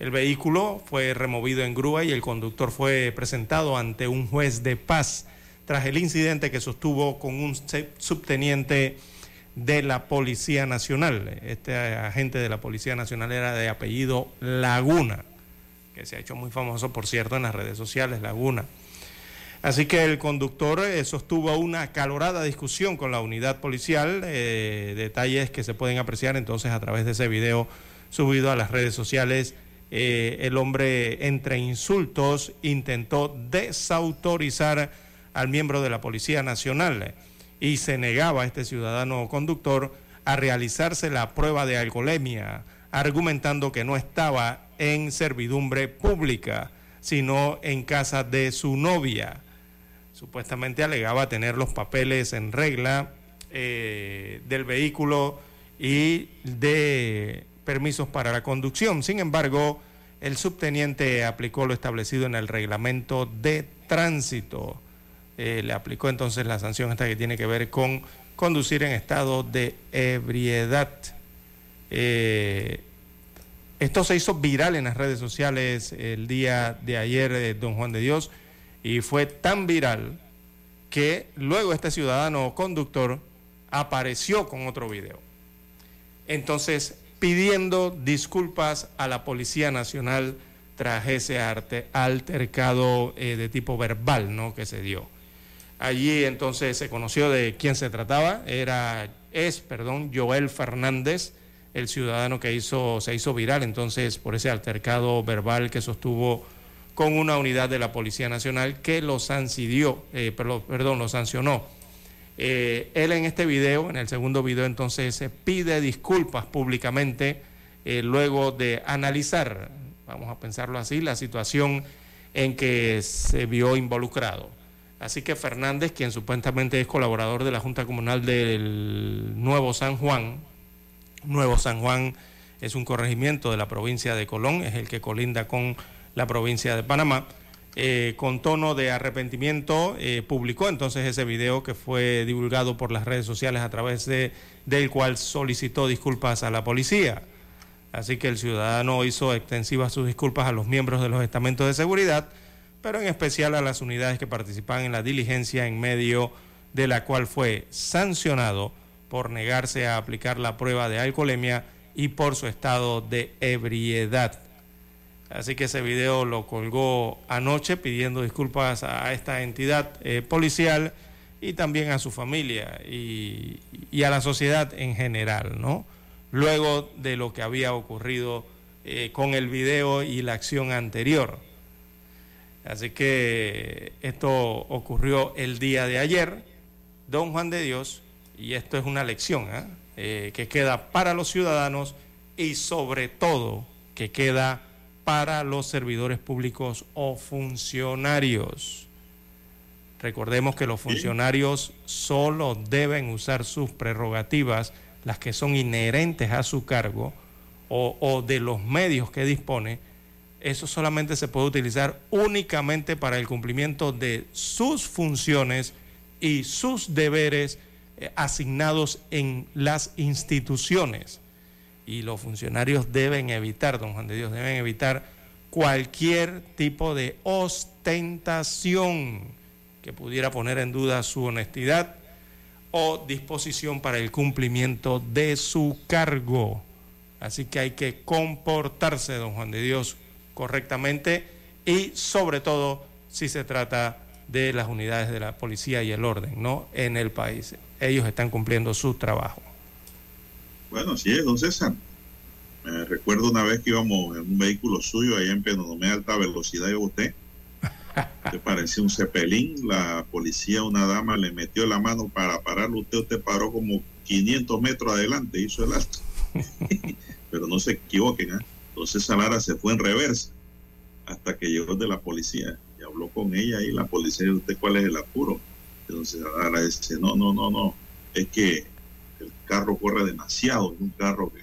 el vehículo fue removido en grúa y el conductor fue presentado ante un juez de paz tras el incidente que sostuvo con un subteniente de la Policía Nacional. Este agente de la Policía Nacional era de apellido Laguna, que se ha hecho muy famoso, por cierto, en las redes sociales, Laguna. Así que el conductor eh, sostuvo una acalorada discusión con la unidad policial, eh, detalles que se pueden apreciar entonces a través de ese video subido a las redes sociales. Eh, el hombre entre insultos intentó desautorizar al miembro de la Policía Nacional y se negaba a este ciudadano conductor a realizarse la prueba de alcoholemia, argumentando que no estaba en servidumbre pública, sino en casa de su novia supuestamente alegaba tener los papeles en regla eh, del vehículo y de permisos para la conducción. Sin embargo, el subteniente aplicó lo establecido en el reglamento de tránsito. Eh, le aplicó entonces la sanción esta que tiene que ver con conducir en estado de ebriedad. Eh, esto se hizo viral en las redes sociales el día de ayer, don Juan de Dios y fue tan viral que luego este ciudadano conductor apareció con otro video. Entonces, pidiendo disculpas a la Policía Nacional tras ese arte, altercado eh, de tipo verbal ¿no? que se dio. Allí entonces se conoció de quién se trataba, era, es, perdón, Joel Fernández, el ciudadano que se hizo viral entonces por ese altercado verbal que sostuvo con una unidad de la Policía Nacional que lo sancionó. Eh, perdón, lo sancionó. Eh, él en este video, en el segundo video, entonces pide disculpas públicamente eh, luego de analizar, vamos a pensarlo así, la situación en que se vio involucrado. Así que Fernández, quien supuestamente es colaborador de la Junta Comunal del Nuevo San Juan, Nuevo San Juan es un corregimiento de la provincia de Colón, es el que colinda con la provincia de Panamá. Eh, con tono de arrepentimiento, eh, publicó entonces ese video que fue divulgado por las redes sociales a través de, del cual solicitó disculpas a la policía. Así que el ciudadano hizo extensivas sus disculpas a los miembros de los estamentos de seguridad, pero en especial a las unidades que participan en la diligencia en medio de la cual fue sancionado por negarse a aplicar la prueba de alcoholemia y por su estado de ebriedad. Así que ese video lo colgó anoche pidiendo disculpas a esta entidad eh, policial y también a su familia y, a la sociedad en general, ¿no? Luego de lo que había ocurrido eh, con el video y la acción anterior. Así que esto ocurrió el día de ayer, don Juan de Dios, y esto es una lección ¿ah? eh, que queda para los ciudadanos y sobre todo que queda para los servidores públicos o funcionarios. Recordemos que los funcionarios solo deben usar sus prerrogativas, las que son inherentes a su cargo o, de los medios que dispone. Eso solamente se puede utilizar únicamente para el cumplimiento de sus funciones y sus deberes eh, asignados en las instituciones y los funcionarios deben evitar, don Juan de Dios, deben evitar cualquier tipo de ostentación que pudiera poner en duda su honestidad o disposición para el cumplimiento de su cargo. Así que hay que comportarse, don Juan de Dios, correctamente y sobre todo si se trata de las unidades de la policía y el orden, ¿no? En el país. Ellos están cumpliendo su trabajo. Bueno, sí es, don César. Me recuerdo una vez que íbamos en un vehículo suyo allá en Penonomé alta velocidad y usted. Te parecía un cepelín. La policía, una dama, le metió la mano para pararlo. Usted, usted paró como 500 metros adelante, hizo el alto. Pero no se equivoquen, ¿eh? Entonces Salara se fue en reversa hasta que llegó de la policía y habló con ella y la policía, ¿usted cuál es el apuro? Entonces Salara dice, no, no, no, no, es que carro corre demasiado, es un carro de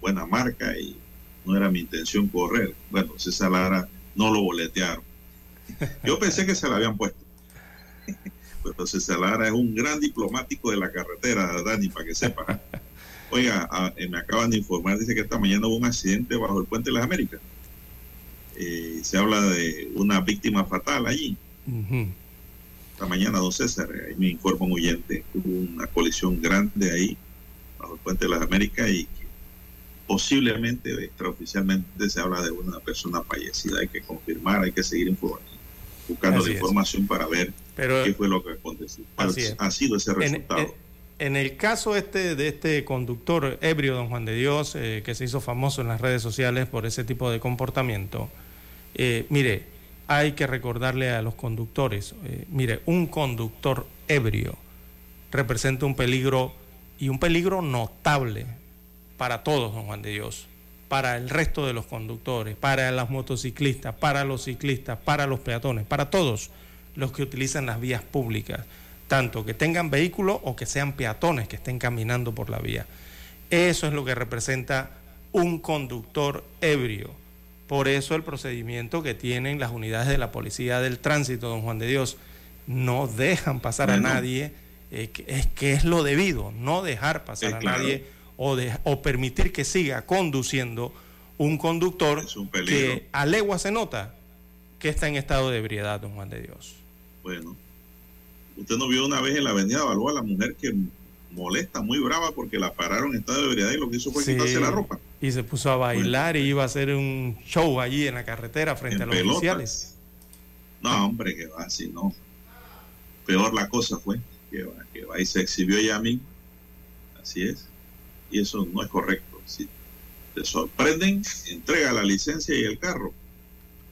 buena marca y no era mi intención correr. Bueno, César Lara no lo boletearon. Yo pensé que se la habían puesto. Pero César Lara es un gran diplomático de la carretera, Dani, para que sepa. Oiga, ah, eh, me acaban de informar, dice que esta mañana hubo un accidente bajo el puente de las Américas. Eh, se habla de una víctima fatal allí. Esta mañana, don César, ahí me informa un oyente, hubo una colisión grande ahí, bajo el puente de las Américas, y que posiblemente, extraoficialmente, se habla de una persona fallecida. Hay que confirmar, hay que seguir informando, buscando Así la es. información para ver Pero- qué fue lo que aconteció. ¿Cuál ha sido ese En- resultado? En, en el caso este de este conductor ebrio, don Juan de Dios, eh, que se hizo famoso en las redes sociales por ese tipo de comportamiento, eh, mire, hay que recordarle a los conductores, eh, mire, un conductor ebrio representa un peligro y un peligro notable para todos, don Juan de Dios, para el resto de los conductores, para los motociclistas, para los ciclistas, para los peatones, para todos los que utilizan las vías públicas, tanto que tengan vehículos o que sean peatones que estén caminando por la vía. Eso es lo que representa un conductor ebrio. Por eso el procedimiento que tienen las unidades de la Policía del Tránsito, don Juan de Dios, no dejan pasar Bueno. a nadie, eh, que es que es lo debido, no dejar pasar Eh, a claro. nadie o, de- o permitir que siga conduciendo un conductor un que a legua se nota que está en estado de ebriedad, don Juan de Dios. Bueno, usted no vio una vez en la avenida Balboa la mujer que molesta, muy brava, porque la pararon en estado de ebriedad y lo que hizo fue Sí. quitarse la ropa. Y se puso a bailar y iba a hacer un show allí en la carretera frente En a los pelotas. oficiales. No, hombre, que va así, no. Peor la cosa fue que va, que va y se exhibió ella misma. Así es. Y eso no es correcto. Si te sorprenden, entrega la licencia y el carro,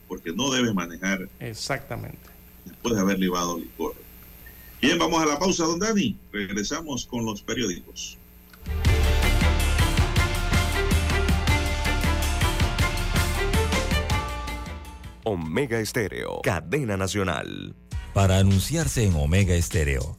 porque no debe manejar Exactamente. después de haber libado licor. Bien, vamos a la pausa, don Dani. Regresamos con los periódicos. Omega Estéreo, cadena nacional. Para anunciarse en Omega Estéreo,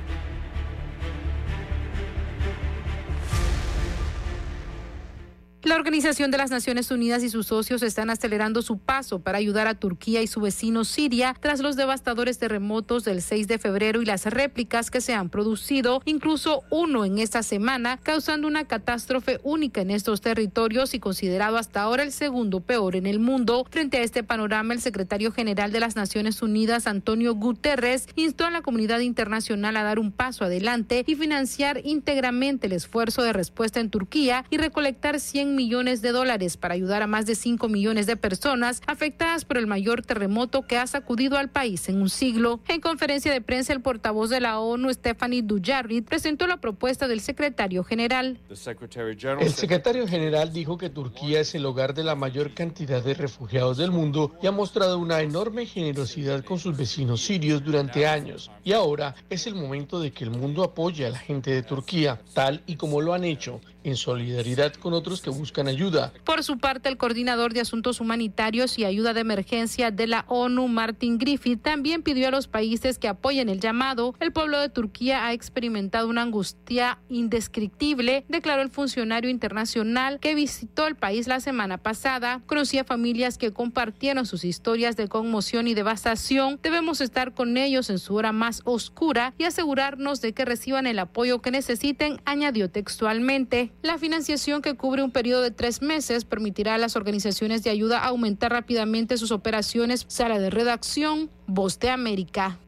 La Organización de las Naciones Unidas y sus socios están acelerando su paso para ayudar a Turquía y su vecino Siria tras los devastadores terremotos del 6 de febrero y las réplicas que se han producido, incluso uno en esta semana, causando una catástrofe única en estos territorios y considerado hasta ahora el segundo peor en el mundo. Frente a este panorama, el secretario general de las Naciones Unidas, Antonio Guterres, instó a la comunidad internacional a dar un paso adelante y financiar íntegramente el esfuerzo de respuesta en Turquía y recolectar 100 millones de dólares para ayudar a más de 5 millones de personas afectadas por el mayor terremoto que ha sacudido al país en un siglo. En conferencia de prensa, el portavoz de la ONU, Stephanie Dujarric, presentó la propuesta del secretario general. El secretario general dijo que Turquía es el hogar de la mayor cantidad de refugiados del mundo y ha mostrado una enorme generosidad con sus vecinos sirios durante años. Y ahora es el momento de que el mundo apoye a la gente de Turquía, tal y como lo han hecho, en solidaridad con otros que buscan ayuda. Por su parte, el coordinador de asuntos humanitarios y ayuda de emergencia de la ONU, Martin Griffith, también pidió a los países que apoyen el llamado. El pueblo de Turquía ha experimentado una angustia indescriptible, declaró el funcionario internacional que visitó el país la semana pasada. Conocía familias que compartieron sus historias de conmoción y devastación. Debemos estar con ellos en su hora más oscura y asegurarnos de que reciban el apoyo que necesiten, añadió textualmente. La financiación que cubre un periodo de tres meses permitirá a las organizaciones de ayuda aumentar rápidamente sus operaciones. Sala de redacción, Voz de América.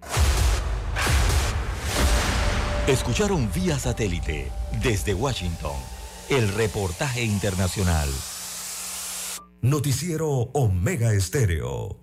Escucharon vía satélite desde Washington el reportaje internacional. Noticiero Omega Estéreo.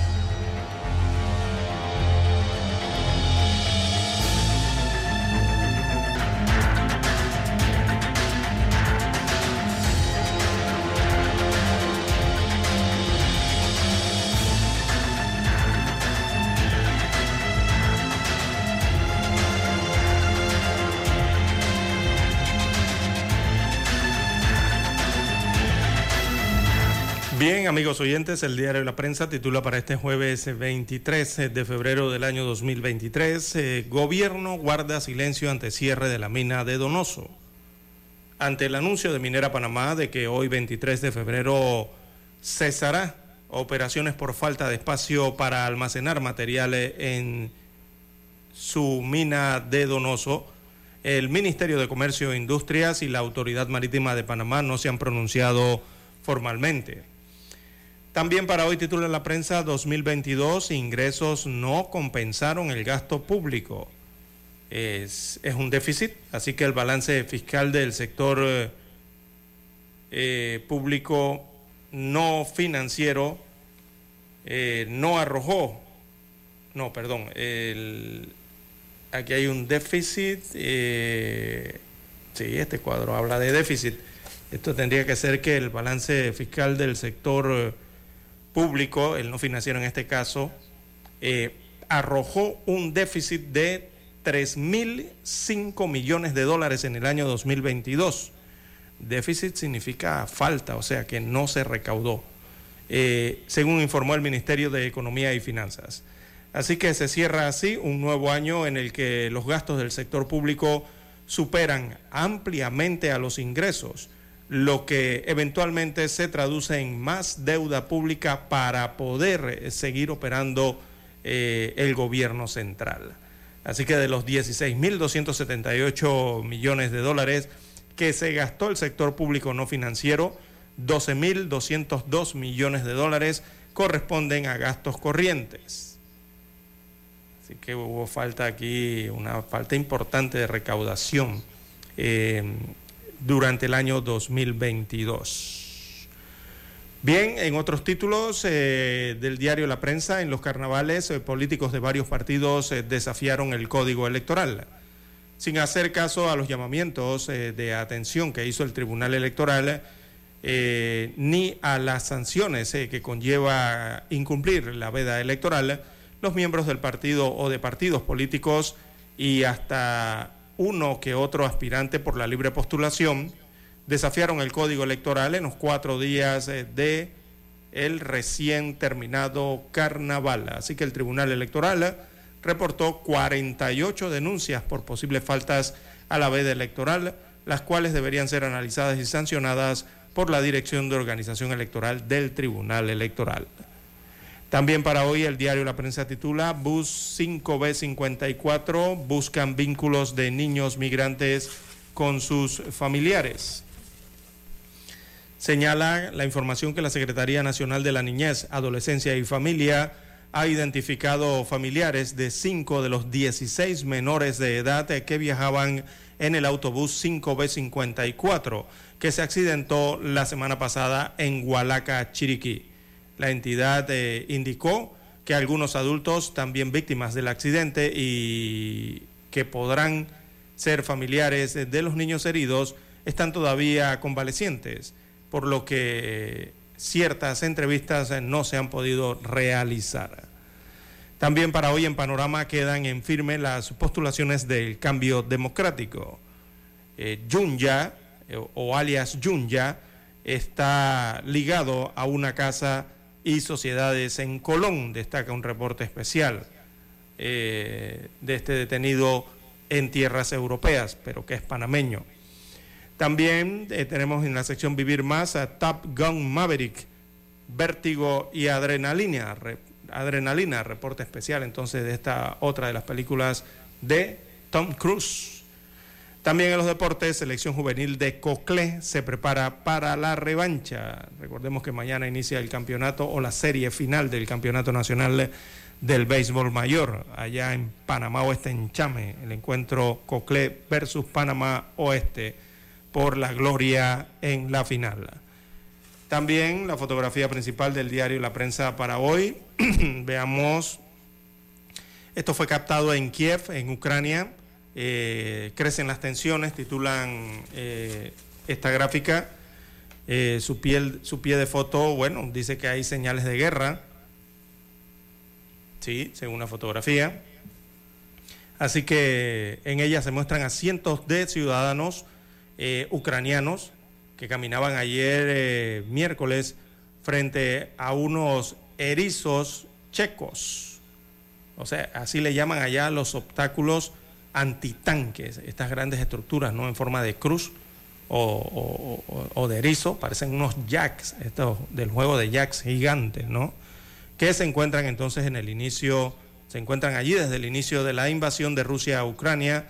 Amigos oyentes, el diario de la prensa titula para este jueves 23 de febrero del año 2023, eh, Gobierno guarda silencio ante cierre de la mina de Donoso. Ante el anuncio de Minera Panamá de que hoy 23 de febrero cesará operaciones por falta de espacio para almacenar materiales en su mina de Donoso, el Ministerio de Comercio e Industrias y la Autoridad Marítima de Panamá no se han pronunciado formalmente. También para hoy titula la prensa 2022, ingresos no compensaron el gasto público. Es, un déficit, así que el balance fiscal del sector eh, eh, público no financiero eh, no arrojó, no, perdón, aquí hay un déficit, sí, este cuadro habla de déficit. Esto tendría que ser que el balance fiscal del sector público, el no financiero en este caso, eh, arrojó un déficit de 3.005 millones de dólares en el año 2022. Déficit significa falta, o sea que no se recaudó, eh, según informó el Ministerio de Economía y Finanzas. Así que se cierra así un nuevo año en el que los gastos del sector público superan ampliamente a los ingresos lo que eventualmente se traduce en más deuda pública para poder eh, seguir operando eh, el gobierno central. Así que de los 16.278 millones de dólares que se gastó el sector público no financiero, 12.202 millones de dólares corresponden a gastos corrientes. Así que hubo falta aquí, una falta importante de recaudación. Eh, durante el año 2022. Bien, en otros títulos eh, del diario La Prensa, en los carnavales, eh, políticos de varios partidos eh, desafiaron el código electoral. Sin hacer caso a los llamamientos de atención que hizo el Tribunal Electoral, ni a las sanciones que conlleva incumplir la veda electoral, los miembros del partido o de partidos políticos y hasta uno que otro aspirante por la libre postulación desafiaron el código electoral en los cuatro días eh, de el recién terminado carnaval. Así que el Tribunal Electoral reportó 48 denuncias por posibles faltas a la veda electoral, las cuales deberían ser analizadas y sancionadas por la Dirección de Organización Electoral del Tribunal Electoral. También para hoy el diario La Prensa titula Bus 5B54 buscan vínculos de niños migrantes con sus familiares. Señala la información que la Secretaría Nacional de la Niñez, Adolescencia y Familia ha identificado familiares de 5 de los 16 menores de edad que viajaban en el autobús 5B54 que se accidentó la semana pasada en Hualaca, Chiriquí. La entidad eh, indicó que algunos adultos también víctimas del accidente y que podrán ser familiares de los niños heridos están todavía convalecientes, por lo que ciertas entrevistas eh, no se han podido realizar. También para hoy en Panorama quedan en firme las postulaciones del cambio democrático. Eh, Yunya, o alias Yunya, está ligado a una casa y sociedades en Colón, destaca un reporte especial eh, de este detenido en tierras europeas, pero que es panameño. También eh, tenemos en la sección Vivir Más a Top Gun Maverick, Vértigo y Adrenalina, Adrenalina, reporte especial entonces de esta otra de las películas de Tom Cruise. También en los deportes, selección juvenil de Coclé se prepara para la revancha. Recordemos que mañana inicia el campeonato o la serie final del Campeonato Nacional del Béisbol Mayor, allá en Panamá Oeste, en Chame, el encuentro Coclé versus Panamá Oeste por la gloria en la final. También la fotografía principal del diario La Prensa para hoy. Veamos, esto fue captado en Kiev, en Ucrania. Eh, crecen las tensiones, titulan eh, esta gráfica. Eh, su, piel, su pie de foto, bueno, dice que hay señales de guerra. Sí, según la fotografía. Así que en ella se muestran a cientos de ciudadanos ucranianos que caminaban ayer miércoles frente a unos erizos checos. O sea, así le llaman allá los obstáculos antitanques, estas grandes estructuras, ¿no? En forma de cruz o, de erizo, parecen unos jacks, estos del juego de jacks gigantes, ¿no? Que se encuentran entonces en el inicio, se encuentran allí desde el inicio de la invasión de Rusia a Ucrania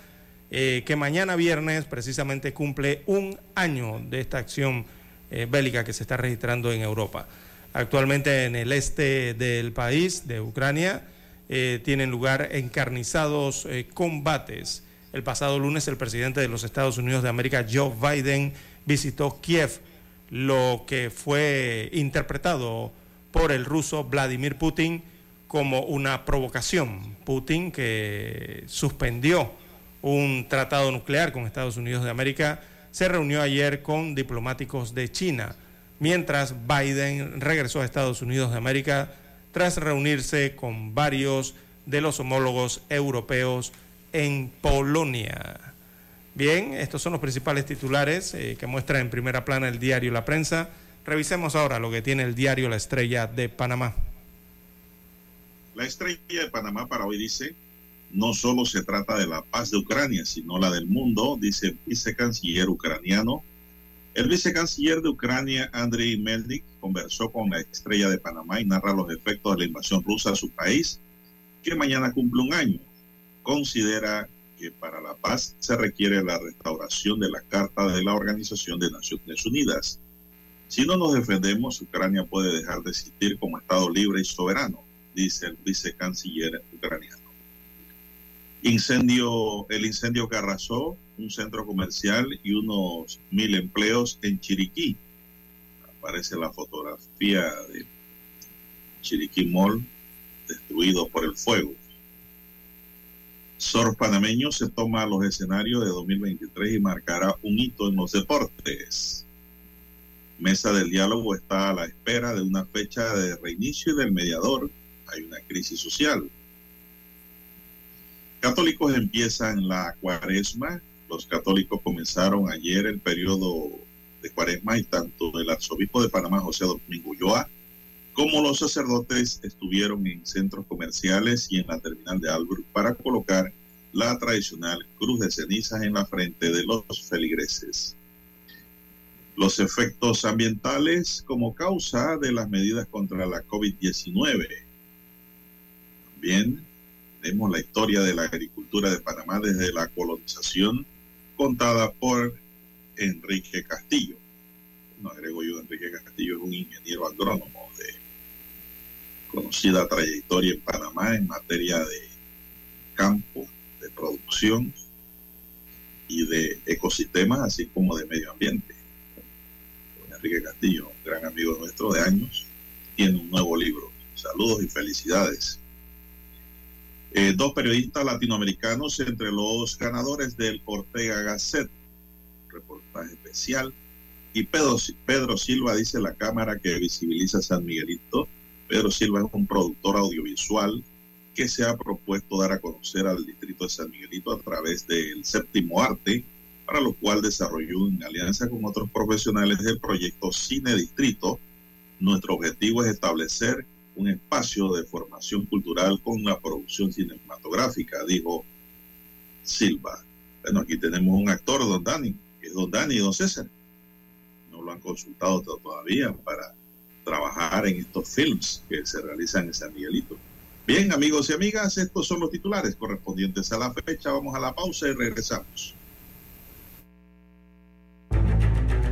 eh, que mañana viernes precisamente cumple un año de esta acción eh, bélica que se está registrando en Europa. Actualmente en el este del país, de Ucrania, eh, tienen lugar encarnizados combates. El pasado lunes el presidente de los Estados Unidos de América, Joe Biden, visitó Kiev, lo que fue interpretado por el ruso Vladimir Putin como una provocación. Putin que suspendió un tratado nuclear con Estados Unidos de América, se reunió ayer con diplomáticos de China, mientras Biden regresó a Estados Unidos de América tras reunirse con varios de los homólogos europeos en Polonia. Bien, estos son los principales titulares eh, que muestra en primera plana el diario La Prensa. Revisemos ahora lo que tiene el diario La Estrella de Panamá. La Estrella de Panamá para hoy dice, no solo se trata de la paz de Ucrania, sino la del mundo, dice el vicecanciller ucraniano. El vicecanciller de Ucrania, Andriy Melnik, conversó con la estrella de Panamá y narra los efectos de la invasión rusa a su país, que mañana cumple un año. Considera que para la paz se requiere la restauración de la Carta de la Organización de Naciones Unidas. Si no nos defendemos, Ucrania puede dejar de existir como Estado libre y soberano, dice el vicecanciller ucraniano. Incendio, el incendio que arrasó un centro comercial y unos mil empleos en Chiriquí. Aparece la fotografía de Chiriquí Mall destruido por el fuego. Sor Panameño se toma los escenarios de 2023 y marcará un hito en los deportes. Mesa del diálogo está a la espera de una fecha de reinicio y del mediador. Hay una crisis social. Católicos empiezan la cuaresma. Los católicos comenzaron ayer el periodo de cuaresma y tanto el arzobispo de Panamá, José Domingo Ulloa, como los sacerdotes estuvieron en centros comerciales y en la terminal de Albrook para colocar la tradicional cruz de cenizas en la frente de los feligreses. Los efectos ambientales como causa de las medidas contra la COVID-19. También tenemos la historia de la agricultura de Panamá desde la colonización contada por Enrique Castillo. No agrego yo, Enrique Castillo es un ingeniero agrónomo de conocida trayectoria en Panamá en materia de campo, de producción y de ecosistemas, así como de medio ambiente. Enrique Castillo, gran amigo nuestro de años, tiene un nuevo libro. Saludos y felicidades. Eh, dos periodistas latinoamericanos entre los ganadores del Ortega Gasset, reportaje especial. Y Pedro, Pedro Silva dice la cámara que visibiliza San Miguelito. Pedro Silva es un productor audiovisual que se ha propuesto dar a conocer al distrito de San Miguelito a través del séptimo arte, para lo cual desarrolló en alianza con otros profesionales del proyecto Cine Distrito. Nuestro objetivo es establecer un espacio de formación cultural con la producción cinematográfica, dijo Silva. Bueno, aquí tenemos un actor, don Dani, que don Dani y don César. No lo han consultado todavía para trabajar en estos films que se realizan en San Miguelito. Bien, amigos y amigas, estos son los titulares correspondientes a la fecha. Vamos a la pausa y regresamos.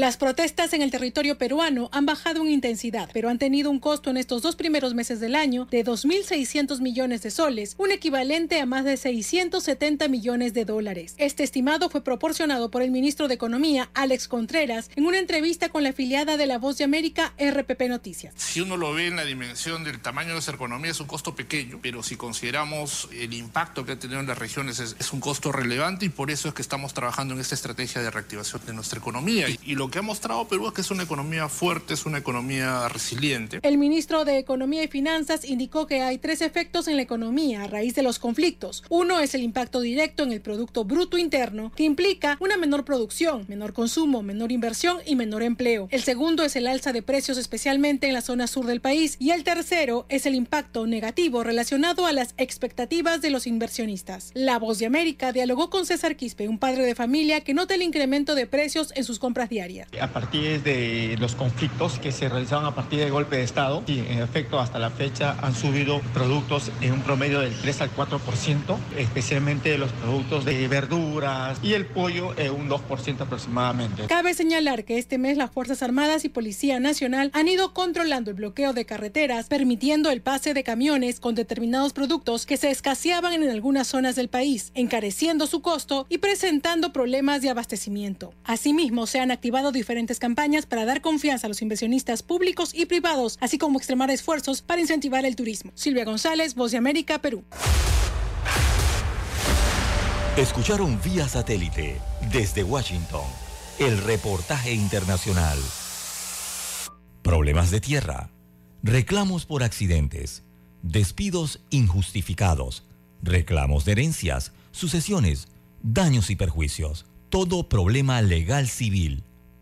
Las protestas en el territorio peruano han bajado en intensidad, pero han tenido un costo en estos dos primeros meses del año de 2.600 millones de soles, un equivalente a más de 670 millones de dólares. Este estimado fue proporcionado por el ministro de Economía, Alex Contreras, en una entrevista con la afiliada de La Voz de América, RPP Noticias. Si uno lo ve en la dimensión del tamaño de nuestra economía es un costo pequeño, pero si consideramos el impacto que ha tenido en las regiones es, un costo relevante y por eso es que estamos trabajando en esta estrategia de reactivación de nuestra economía. Y lo que ha mostrado Perú es que es una economía fuerte, es una economía resiliente. El ministro de Economía y Finanzas indicó que hay tres efectos en la economía a raíz de los conflictos. Uno es el impacto directo en el Producto Bruto Interno, que implica una menor producción, menor consumo, menor inversión y menor empleo. El segundo es el alza de precios especialmente en la zona sur del país. Y el tercero es el impacto negativo relacionado a las expectativas de los inversionistas. La Voz de América dialogó con César Quispe, un padre de familia que nota el incremento de precios en sus compras diarias. A partir de los conflictos que se realizaron a partir del golpe de Estado, y en efecto hasta la fecha han subido productos en un promedio del 3 al 4%, especialmente los productos de verduras y el pollo en un 2% aproximadamente. Cabe señalar que este mes las Fuerzas Armadas y Policía Nacional han ido controlando el bloqueo de carreteras, permitiendo el pase de camiones con determinados productos que se escaseaban en algunas zonas del país, encareciendo su costo y presentando problemas de abastecimiento. Asimismo, se han activado diferentes campañas para dar confianza a los inversionistas públicos y privados, así como extremar esfuerzos para incentivar el turismo. Silvia González, Voz de América, Perú. Escucharon vía satélite desde Washington el reportaje internacional. Problemas de tierra, reclamos por accidentes, despidos injustificados, reclamos de herencias, sucesiones, daños y perjuicios. Todo problema legal civil,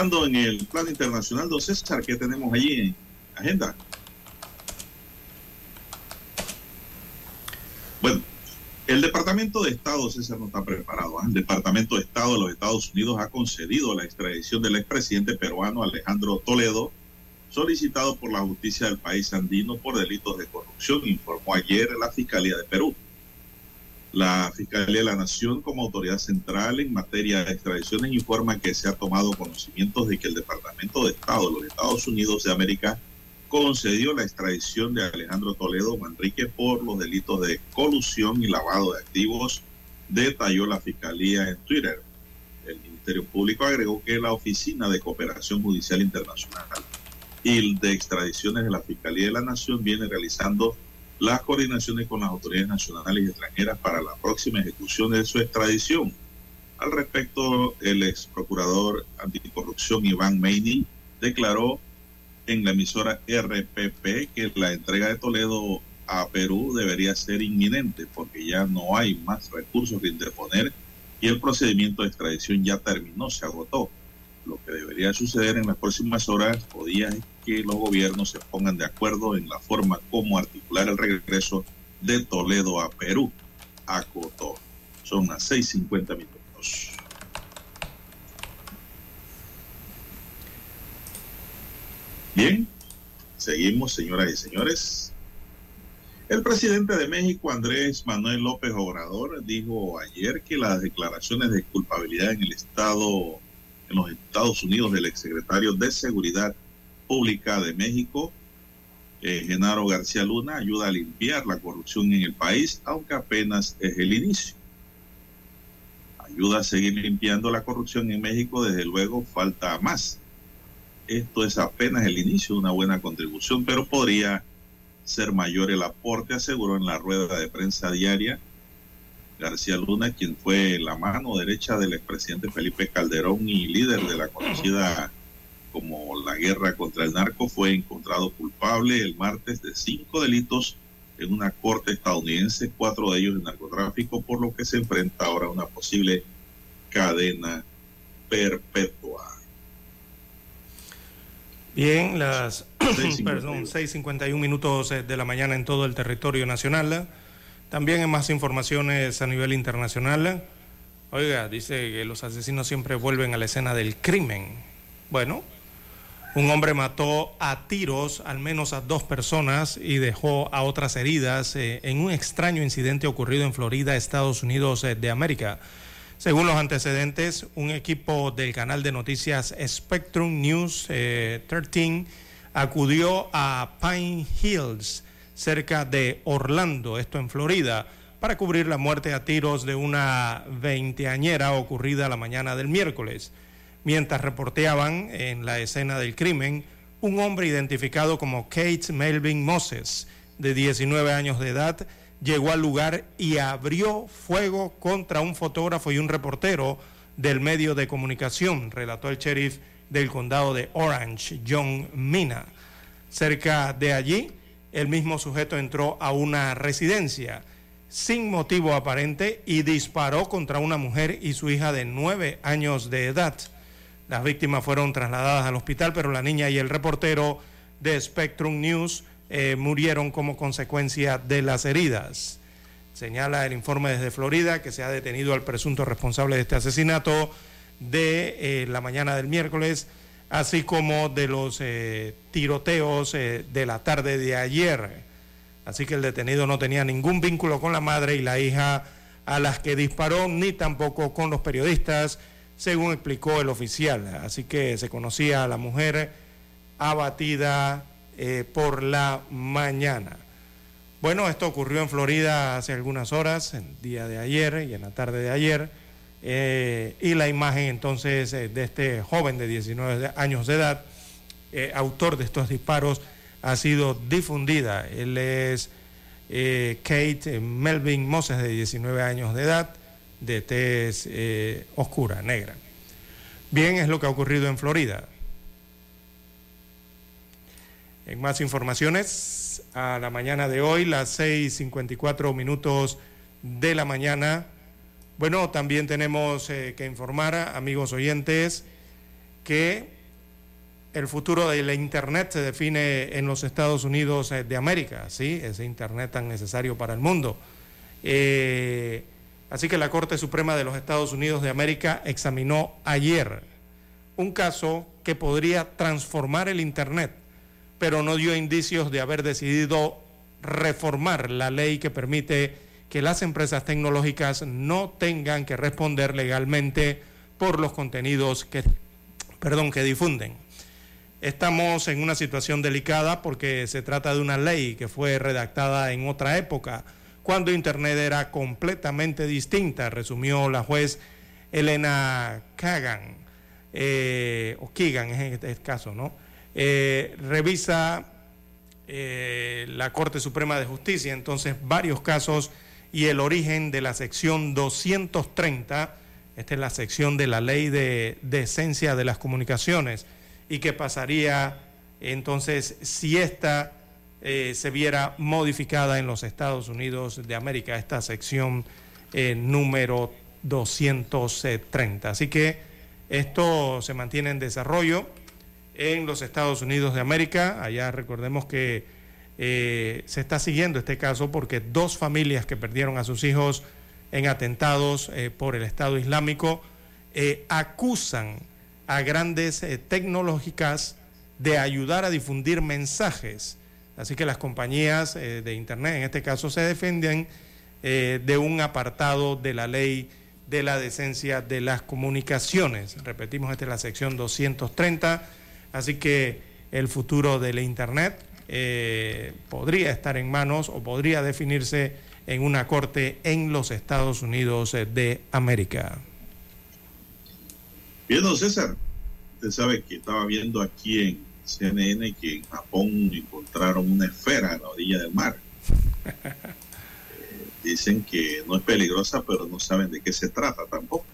En el plano internacional, don César, ¿qué tenemos allí en agenda? Bueno, el Departamento de Estado, César, no está preparado. ¿ah? El Departamento de Estado de los Estados Unidos ha concedido la extradición del expresidente peruano Alejandro Toledo, solicitado por la justicia del país andino por delitos de corrupción, informó ayer la Fiscalía de Perú. La Fiscalía de la Nación, como autoridad central en materia de extradiciones, informa que se ha tomado conocimiento de que el Departamento de Estado de los Estados Unidos de América concedió la extradición de Alejandro Toledo Manrique por los delitos de colusión y lavado de activos, detalló la Fiscalía en Twitter. El Ministerio Público agregó que la Oficina de Cooperación Judicial Internacional y de Extradiciones de la Fiscalía de la Nación viene realizando las coordinaciones con las autoridades nacionales y extranjeras para la próxima ejecución de su extradición. Al respecto, el ex procurador anticorrupción Iván Meini declaró en la emisora RPP que la entrega de Toledo a Perú debería ser inminente porque ya no hay más recursos que interponer y el procedimiento de extradición ya terminó, se agotó. Lo que debería suceder en las próximas horas o días es los gobiernos se pongan de acuerdo en la forma como articular el regreso de Toledo a Perú, acotó. Son las 6.50 minutos. Bien, seguimos, señoras y señores. El presidente de México, Andrés Manuel López Obrador, dijo ayer que las declaraciones de culpabilidad en el Estado, en los Estados Unidos, del exsecretario de Seguridad Pública de México, eh, Genaro García Luna, ayuda a limpiar la corrupción en el país, aunque apenas es el inicio. Ayuda a seguir limpiando la corrupción en México, desde luego falta más. Esto es apenas el inicio de una buena contribución, pero podría ser mayor el aporte, aseguró en la rueda de prensa diaria García Luna, quien fue la mano derecha del expresidente Felipe Calderón y líder de la conocida como la guerra contra el narco, fue encontrado culpable el martes de cinco delitos en una corte estadounidense, cuatro de ellos de narcotráfico, por lo que se enfrenta ahora a una posible cadena perpetua. Bien, las perdón, 6.51 minutos eh, de la mañana en todo el territorio nacional. También en más informaciones a nivel internacional. Oiga, dice que los asesinos siempre vuelven a la escena del crimen. Bueno, un hombre mató a tiros al menos a dos personas y dejó a otras heridas eh, en un extraño incidente ocurrido en Florida, Estados Unidos eh, de América. Según los antecedentes, un equipo del canal de noticias Spectrum News 13 acudió a Pine Hills, cerca de Orlando, esto en Florida, para cubrir la muerte a tiros de una veinteañera ocurrida la mañana del miércoles. Mientras reporteaban en la escena del crimen, un hombre identificado como Kate Melvin Moses, de 19 años de edad, llegó al lugar y abrió fuego contra un fotógrafo y un reportero del medio de comunicación, relató el sheriff del condado de Orange, John Mina. Cerca de allí, el mismo sujeto entró a una residencia sin motivo aparente y disparó contra una mujer y su hija de nueve años de edad. Las víctimas fueron trasladadas al hospital, pero la niña y el reportero de Spectrum News eh, murieron como consecuencia de las heridas. Señala el informe desde Florida que se ha detenido al presunto responsable de este asesinato de eh, la mañana del miércoles, así como de los eh, tiroteos de la tarde de ayer. Así que el detenido no tenía ningún vínculo con la madre y la hija a las que disparó, ni tampoco con los periodistas, según explicó el oficial. Así que se conocía a la mujer abatida por la mañana. Bueno, esto ocurrió en Florida hace algunas horas, el día de ayer y en la tarde de ayer. Eh, y la imagen entonces eh, de este joven de 19 años de edad, eh, autor de estos disparos, ha sido difundida. Él es Kate Melvin Moses, de 19 años de edad, de tez oscura, negra. Bien, es lo que ha ocurrido en Florida. En más informaciones, a la mañana de hoy, las 6.54 minutos de la mañana, bueno, también tenemos eh, que informar, amigos oyentes, que el futuro de la Internet se define en los Estados Unidos eh, de América, ¿sí? Ese Internet tan necesario para el mundo. Eh, así que la Corte Suprema de los Estados Unidos de América examinó ayer un caso que podría transformar el Internet, pero no dio indicios de haber decidido reformar la ley que permite que las empresas tecnológicas no tengan que responder legalmente por los contenidos que, perdón, que difunden. Estamos en una situación delicada porque se trata de una ley que fue redactada en otra época, cuando Internet era completamente distinta, resumió la juez Elena Kagan, eh, o Keegan en este caso, ¿no? Eh, revisa eh, la Corte Suprema de Justicia, entonces varios casos y el origen de la sección 230, esta es la sección de la ley de decencia de las comunicaciones, y qué pasaría entonces si esta eh, se viera modificada en los Estados Unidos de América, esta sección eh, número 230. Así que esto se mantiene en desarrollo en los Estados Unidos de América. Allá recordemos que eh, se está siguiendo este caso porque dos familias que perdieron a sus hijos en atentados por el Estado Islámico acusan a grandes eh, tecnológicas de ayudar a difundir mensajes. Así que las compañías eh, de Internet, en este caso, se defienden eh, de un apartado de la ley de la decencia de las comunicaciones. Repetimos, esta es la sección 230. Así que el futuro del Internet podría estar en manos o podría definirse en una corte en los Estados Unidos de América. Bien, don César, usted sabe que estaba viendo aquí en CNN que en Japón encontraron una esfera en la orilla del mar. Eh, dicen que no es peligrosa, pero no saben de qué se trata tampoco.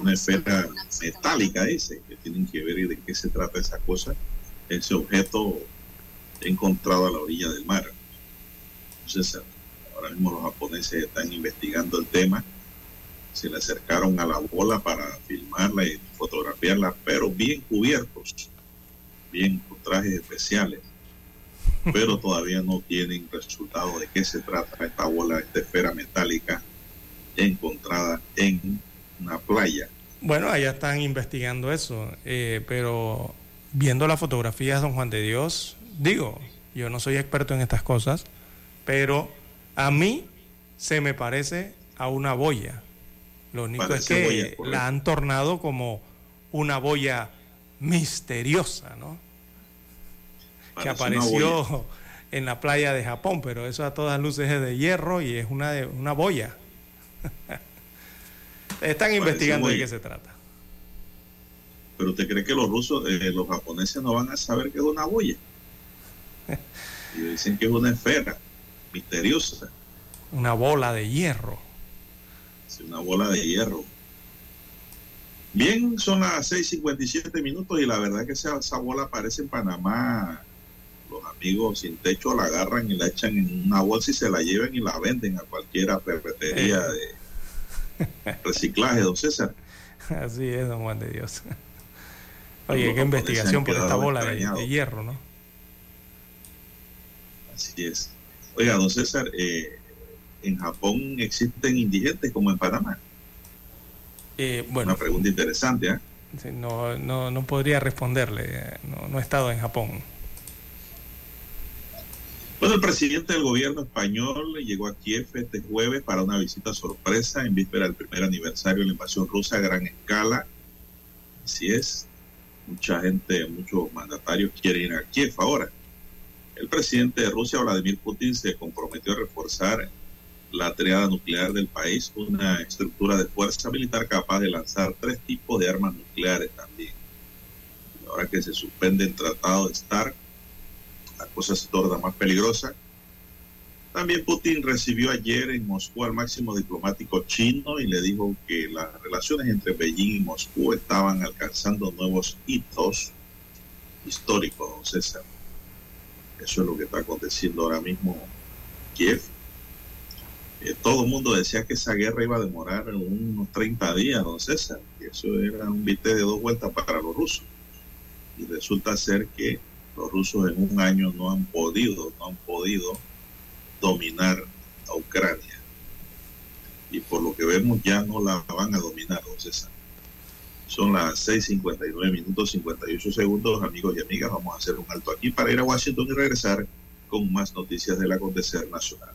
Una esfera metálica, dice, que tienen que ver de qué se trata esa cosa, ese objeto encontrado a la orilla del mar. Entonces, ahora mismo los japoneses están investigando el tema se le acercaron a la bola para filmarla y fotografiarla, pero bien cubiertos, bien con trajes especiales. Pero todavía no tienen resultado de qué se trata esta bola, esta esfera metálica encontrada en una playa. Bueno, allá están investigando eso, eh, pero viendo las fotografías, don Juan de Dios, digo, yo no soy experto en estas cosas, pero a mí se me parece a una boya lo único es que la han tornado como una boya misteriosa, ¿no? que apareció en la playa de Japón, pero eso a todas luces es de hierro y es una, de, una boya. Están investigando de qué se trata. Pero usted cree que los rusos, eh, los japoneses no van a saber que es una boya. y dicen que es una esfera misteriosa. Una bola de hierro una bola de hierro. Bien, son las 6:57 minutos y la verdad que esa, esa bola aparece en Panamá. Los amigos sin techo la agarran y la echan en una bolsa y se la llevan y la venden a cualquiera ferretería de reciclaje, don César. Así es, don Juan de Dios. Oye, qué investigación por esta bola de, hierro, ¿no? Así es. Oiga, don César, eh, en Japón existen indigentes como en Panamá? Eh, bueno, Una pregunta interesante. ¿eh? No, no, no, podría responderle, no, no he estado en Japón. Bueno, el presidente del gobierno español llegó a Kiev este jueves para una visita sorpresa en víspera del primer aniversario de la invasión rusa a gran escala. Así es, mucha gente, muchos mandatarios quieren ir a Kiev ahora. El presidente de Rusia, Vladimir Putin, se comprometió a reforzar la triada nuclear del país, una estructura de fuerza militar capaz de lanzar tres tipos de armas nucleares también. Ahora que se suspende el tratado de START, la cosa se torna más peligrosa. También Putin recibió ayer en Moscú al máximo diplomático chino y le dijo que las relaciones entre Beijing y Moscú estaban alcanzando nuevos hitos históricos, César. Eso es lo que está aconteciendo ahora mismo en Kiev eh, todo el mundo decía que esa guerra iba a demorar unos 30 días, don César, que eso era un bite de dos vueltas para los rusos. Y resulta ser que los rusos en un año no han podido, no han podido dominar a Ucrania. Y por lo que vemos ya no la van a dominar, don César. Son las 6.59 minutos 58 segundos, amigos y amigas. Vamos a hacer un alto aquí para ir a Washington y regresar con más noticias del acontecer nacional.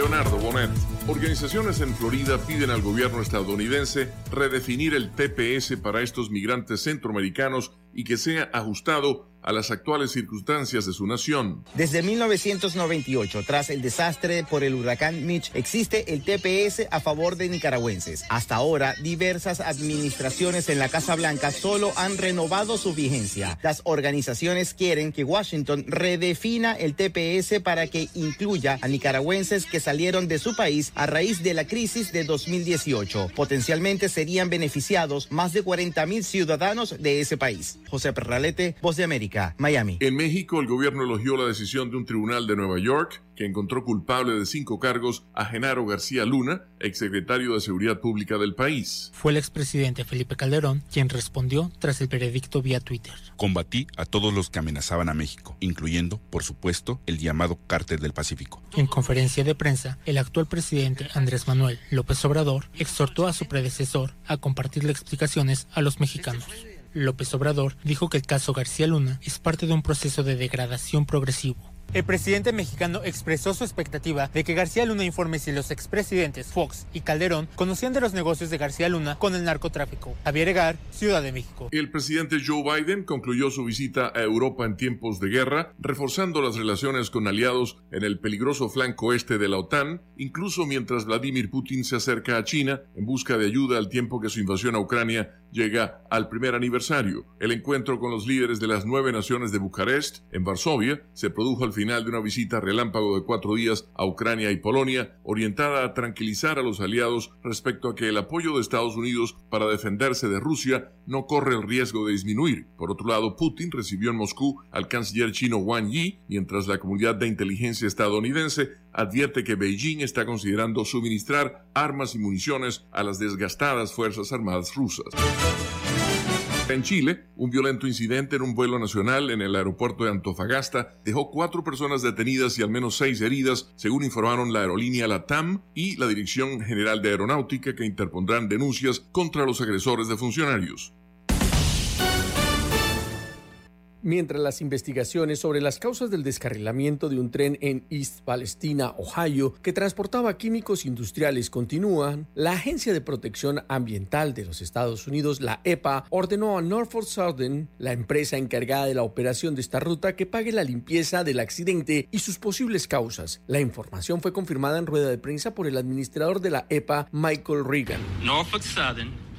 Leonardo Bonet. Organizaciones en Florida piden al gobierno estadounidense redefinir el TPS para estos migrantes centroamericanos y que sea ajustado a las actuales circunstancias de su nación. Desde 1998, tras el desastre por el huracán Mitch, existe el TPS a favor de nicaragüenses. Hasta ahora, diversas administraciones en la Casa Blanca solo han renovado su vigencia. Las organizaciones quieren que Washington redefina el TPS para que incluya a nicaragüenses que salieron de su país a raíz de la crisis de 2018. Potencialmente serían beneficiados más de 40 mil ciudadanos de ese país. José Perralete, Voz de América, Miami. En México, el gobierno elogió la decisión de un tribunal de Nueva York que encontró culpable de cinco cargos a Genaro García Luna, exsecretario de Seguridad Pública del país. Fue el expresidente Felipe Calderón quien respondió tras el veredicto vía Twitter. Combatí a todos los que amenazaban a México, incluyendo, por supuesto, el llamado Cártel del Pacífico. En conferencia de prensa, el actual presidente Andrés Manuel López Obrador exhortó a su predecesor a compartirle explicaciones a los mexicanos. López Obrador dijo que el caso García Luna es parte de un proceso de degradación progresivo. El presidente mexicano expresó su expectativa de que García Luna informe si los expresidentes Fox y Calderón conocían de los negocios de García Luna con el narcotráfico. Javier Egar, Ciudad de México. El presidente Joe Biden concluyó su visita a Europa en tiempos de guerra, reforzando las relaciones con aliados en el peligroso flanco este de la OTAN, incluso mientras Vladimir Putin se acerca a China en busca de ayuda al tiempo que su invasión a Ucrania llega al primer aniversario. El encuentro con los líderes de las nueve naciones de Bucarest, en Varsovia, se produjo al final de una visita relámpago de cuatro días a Ucrania y Polonia, orientada a tranquilizar a los aliados respecto a que el apoyo de Estados Unidos para defenderse de Rusia no corre el riesgo de disminuir. Por otro lado, Putin recibió en Moscú al canciller chino Wang Yi, mientras la comunidad de inteligencia estadounidense advierte que Beijing está considerando suministrar armas y municiones a las desgastadas Fuerzas Armadas rusas. En Chile, un violento incidente en un vuelo nacional en el aeropuerto de Antofagasta dejó cuatro personas detenidas y al menos seis heridas, según informaron la aerolínea LATAM y la Dirección General de Aeronáutica que interpondrán denuncias contra los agresores de funcionarios. Mientras las investigaciones sobre las causas del descarrilamiento de un tren en East Palestina, Ohio, que transportaba químicos industriales continúan, la Agencia de Protección Ambiental de los Estados Unidos, la EPA, ordenó a Norfolk Southern, la empresa encargada de la operación de esta ruta, que pague la limpieza del accidente y sus posibles causas. La información fue confirmada en rueda de prensa por el administrador de la EPA, Michael Reagan. Norfolk Southern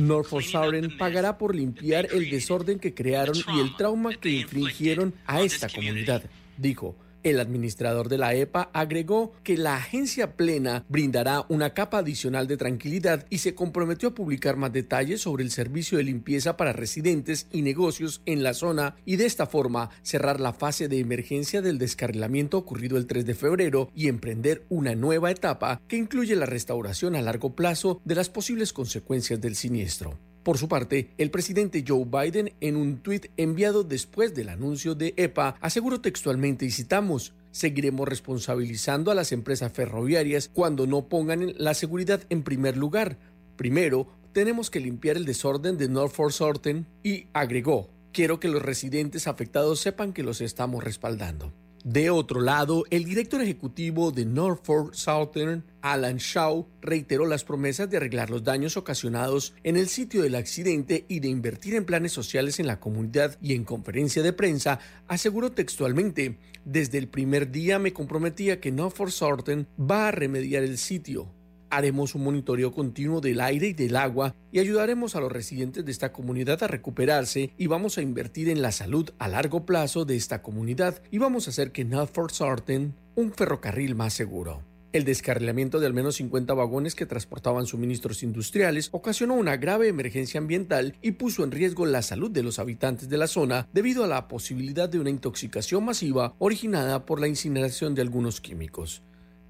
Norfolk Southern pagará por limpiar el desorden que crearon y el trauma que infligieron a esta comunidad, dijo. El administrador de la EPA agregó que la agencia plena brindará una capa adicional de tranquilidad y se comprometió a publicar más detalles sobre el servicio de limpieza para residentes y negocios en la zona y de esta forma cerrar la fase de emergencia del descarrilamiento ocurrido el 3 de febrero y emprender una nueva etapa que incluye la restauración a largo plazo de las posibles consecuencias del siniestro. Por su parte, el presidente Joe Biden, en un tuit enviado después del anuncio de EPA, aseguró textualmente, y citamos, Seguiremos responsabilizando a las empresas ferroviarias cuando no pongan la seguridad en primer lugar. Primero, tenemos que limpiar el desorden de Norfolk Southern y agregó, quiero que los residentes afectados sepan que los estamos respaldando. De otro lado, el director ejecutivo de Norfolk Southern, Alan Shaw, reiteró las promesas de arreglar los daños ocasionados en el sitio del accidente y de invertir en planes sociales en la comunidad y en conferencia de prensa aseguró textualmente, desde el primer día me comprometía que Norfolk Southern va a remediar el sitio. Haremos un monitoreo continuo del aire y del agua y ayudaremos a los residentes de esta comunidad a recuperarse y vamos a invertir en la salud a largo plazo de esta comunidad y vamos a hacer que Norfolk Southern un ferrocarril más seguro. El descarrilamiento de al menos 50 vagones que transportaban suministros industriales ocasionó una grave emergencia ambiental y puso en riesgo la salud de los habitantes de la zona debido a la posibilidad de una intoxicación masiva originada por la incineración de algunos químicos.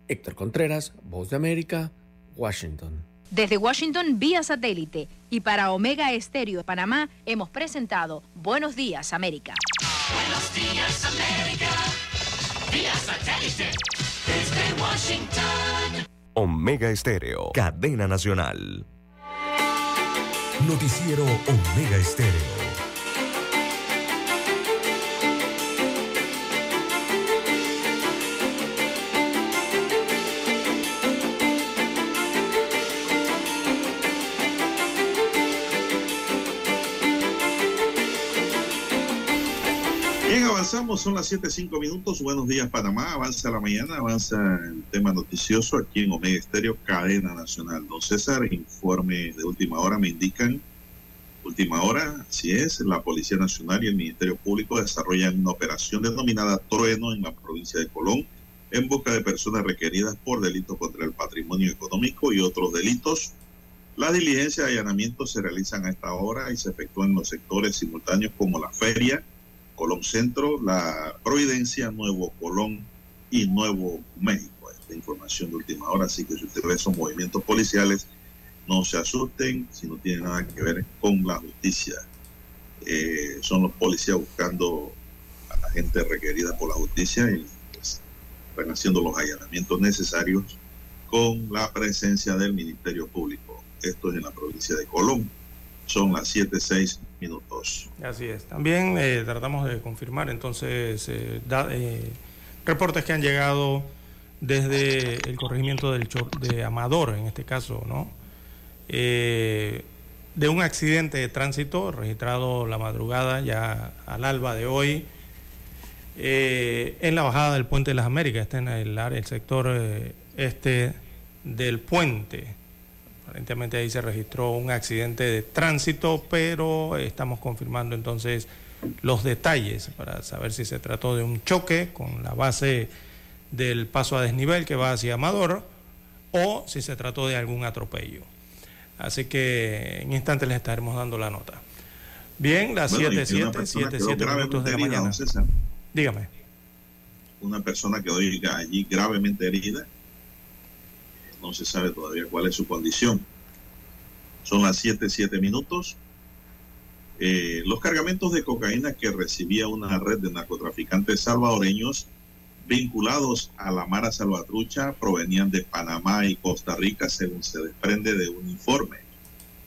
Héctor Contreras, Voz de América, Washington. Desde Washington vía satélite y para Omega Estéreo de Panamá hemos presentado Buenos Días América. Buenos días, América. Vía satélite. Desde Washington. Omega Estéreo, cadena nacional. Noticiero Omega Estéreo. Avanzamos, son las 7.05 minutos. Buenos días, Panamá. Avanza la mañana, avanza el tema noticioso aquí en Omega Estéreo, cadena nacional. Don César, informe de última hora me indican. Última hora, así es, la Policía Nacional y el Ministerio Público desarrollan una operación denominada Trueno en la provincia de Colón en busca de personas requeridas por delitos contra el patrimonio económico y otros delitos. Las diligencias de allanamiento se realizan a esta hora y se efectúan en los sectores simultáneos como la feria, Colón Centro, La Providencia, Nuevo Colón y Nuevo México. Esta información de última hora, así que si usted ve esos movimientos policiales, no se asusten si no tiene nada que ver con la justicia. Eh, son los policías buscando a la gente requerida por la justicia y pues, están haciendo los allanamientos necesarios con la presencia del Ministerio Público. Esto es en la provincia de Colón. Son las 7.6 minutos. Así es. También eh, tratamos de confirmar entonces eh, eh, reportes que han llegado desde el corregimiento del de Amador, en este caso, ¿no? De un accidente de tránsito registrado la madrugada, ya al alba de hoy, en la bajada del Puente de las Américas, está en el, el sector este del puente. Aparentemente ahí se registró un accidente de tránsito, pero estamos confirmando entonces los detalles para saber si se trató de un choque con la base del paso a desnivel que va hacia Amador o si se trató de algún atropello. Así que en instantes les estaremos dando la nota. Bien, las Bueno, y 7, que una 7, persona 7, quedó 7 minutos de la herida, mañana. Dígame. Una persona quedó allí gravemente herida. No se sabe todavía cuál es su condición. Son las 7, 7 minutos. Eh, los cargamentos de cocaína que recibía una red de narcotraficantes salvadoreños vinculados a la Mara Salvatrucha provenían de Panamá y Costa Rica, según se desprende de un informe.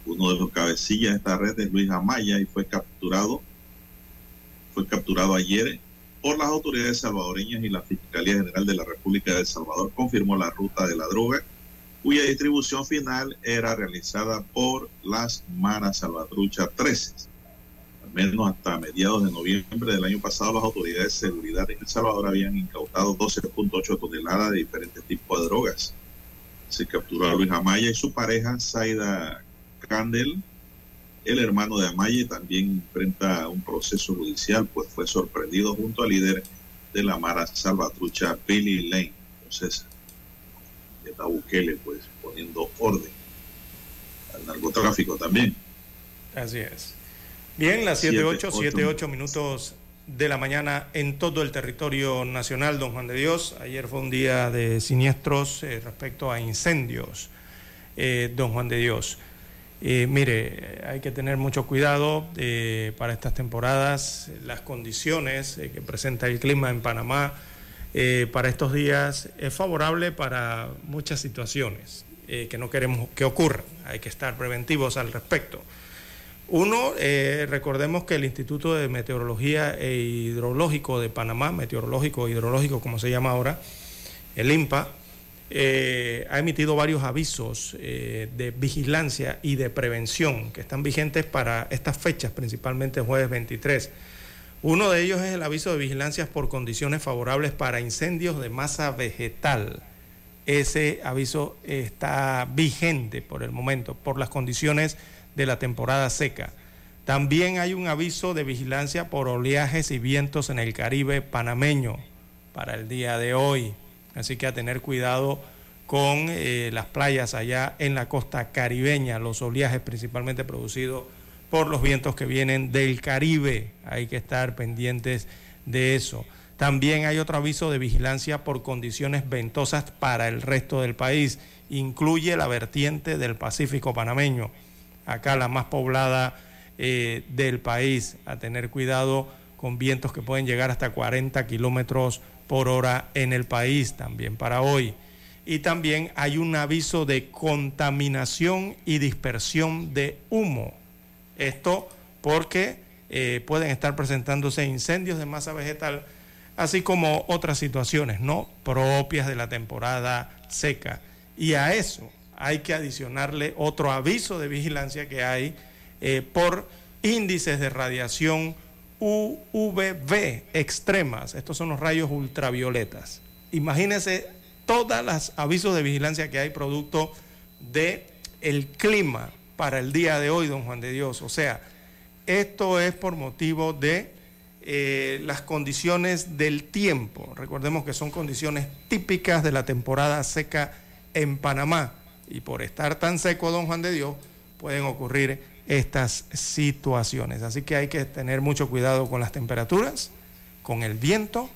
Uno de los cabecillas de esta red es Luis Amaya y fue capturado, fue capturado ayer por las autoridades salvadoreñas y la Fiscalía General de la República de El Salvador confirmó la ruta de la droga, cuya distribución final era realizada por las Maras Salvatrucha 13. Al menos hasta mediados de noviembre del año pasado, las autoridades de seguridad en El Salvador habían incautado 12.8 toneladas de diferentes tipos de drogas. Se capturó a Luis Amaya y su pareja, Zaida Candel. El hermano de Amaya también enfrenta un proceso judicial, pues fue sorprendido junto al líder de la Mara Salvatrucha, Billy Lane. Entonces, está Bukele, pues, poniendo orden al narcotráfico también. Así es. Bien, las Siete, 7, 8, ocho 7, 8 minutos de la mañana en todo el territorio nacional, don Juan de Dios. Ayer fue un día de siniestros eh, respecto a incendios, eh, don Juan de Dios. Eh, mire, hay que tener mucho cuidado eh, para estas temporadas, las condiciones eh, que presenta el clima en Panamá eh, para estos días es favorable para muchas situaciones eh, que no queremos que ocurran. Hay que estar preventivos al respecto. Uno, eh, recordemos que el Instituto de Meteorología e Hidrológico de Panamá, meteorológico e hidrológico como se llama ahora, el INPA, ha emitido varios avisos de vigilancia y de prevención que están vigentes para estas fechas, principalmente jueves 23. Uno de ellos es el aviso de vigilancias por condiciones favorables para incendios de masa vegetal. Ese aviso está vigente por el momento, por las condiciones de la temporada seca. También hay un aviso de vigilancia por oleajes y vientos en el Caribe panameño para el día de hoy. Así que a tener cuidado con eh, las playas allá en la costa caribeña, los oleajes principalmente producidos por los vientos que vienen del Caribe. Hay que estar pendientes de eso. También hay otro aviso de vigilancia por condiciones ventosas para el resto del país. Incluye la vertiente del Pacífico panameño, acá la más poblada eh, del país, a tener cuidado con vientos que pueden llegar hasta 40 kilómetros por hora en el país también para hoy. Y también hay un aviso de contaminación y dispersión de humo. Esto porque eh, pueden estar presentándose incendios de masa vegetal, así como otras situaciones no propias de la temporada seca. Y a eso hay que adicionarle otro aviso de vigilancia que hay eh, por índices de radiación UVB extremas. Estos son los rayos ultravioletas. Imagínense todos los avisos de vigilancia que hay producto de clima para el día de hoy, don Juan de Dios. O sea, esto es por motivo de eh, las condiciones del tiempo. Recordemos que son condiciones típicas de la temporada seca en Panamá. Y por estar tan seco, don Juan de Dios, pueden ocurrir estas situaciones. Así que hay que tener mucho cuidado con las temperaturas, con el viento,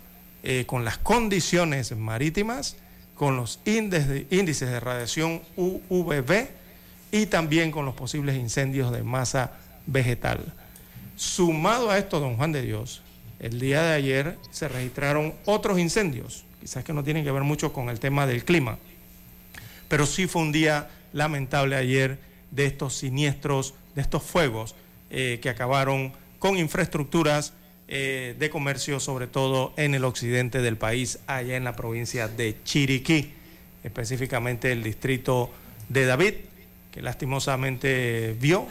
eh, con las condiciones marítimas, con los índices de, radiación UVB y también con los posibles incendios de masa vegetal. Sumado a esto, don Juan de Dios, el día de ayer se registraron otros incendios, quizás que no tienen que ver mucho con el tema del clima, pero sí fue un día lamentable ayer de estos siniestros de estos fuegos eh, que acabaron con infraestructuras eh, de comercio, sobre todo en el occidente del país, allá en la provincia de Chiriquí, específicamente el distrito de David, que lastimosamente vio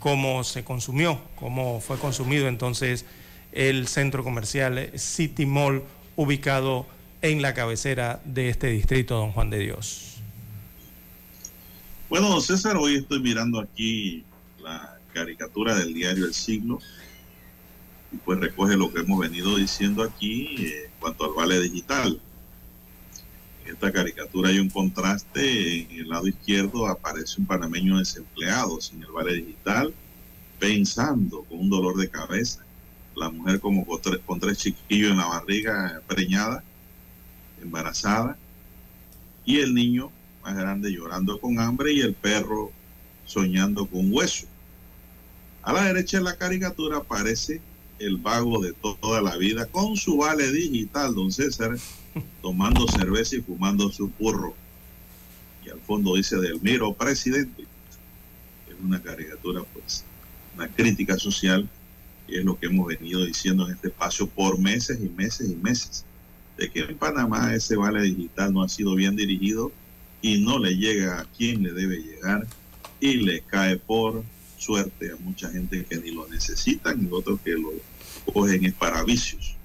cómo se consumió, cómo fue consumido entonces el centro comercial City Mall ubicado en la cabecera de este distrito, don Juan de Dios. Bueno, César, hoy estoy mirando aquí la caricatura del diario El Siglo, y pues recoge lo que hemos venido diciendo aquí en cuanto al vale digital. Esta caricatura hay un contraste, en el lado izquierdo aparece un panameño desempleado sin el vale digital, pensando con un dolor de cabeza, la mujer como con tres, con tres chiquillos en la barriga preñada, embarazada, y el niño más grande llorando con hambre y el perro soñando con hueso. A la derecha de la caricatura aparece el vago de toda la vida con su vale digital, don César, tomando cerveza y fumando su burro. Y al fondo dice del miro presidente. Es una caricatura, pues, una crítica social, y es lo que hemos venido diciendo en este espacio por meses y meses y meses, de que en Panamá ese vale digital no ha sido bien dirigido y no le llega a quien le debe llegar y le cae por suerte a mucha gente que ni lo necesitan y otros que lo cogen es para vicios.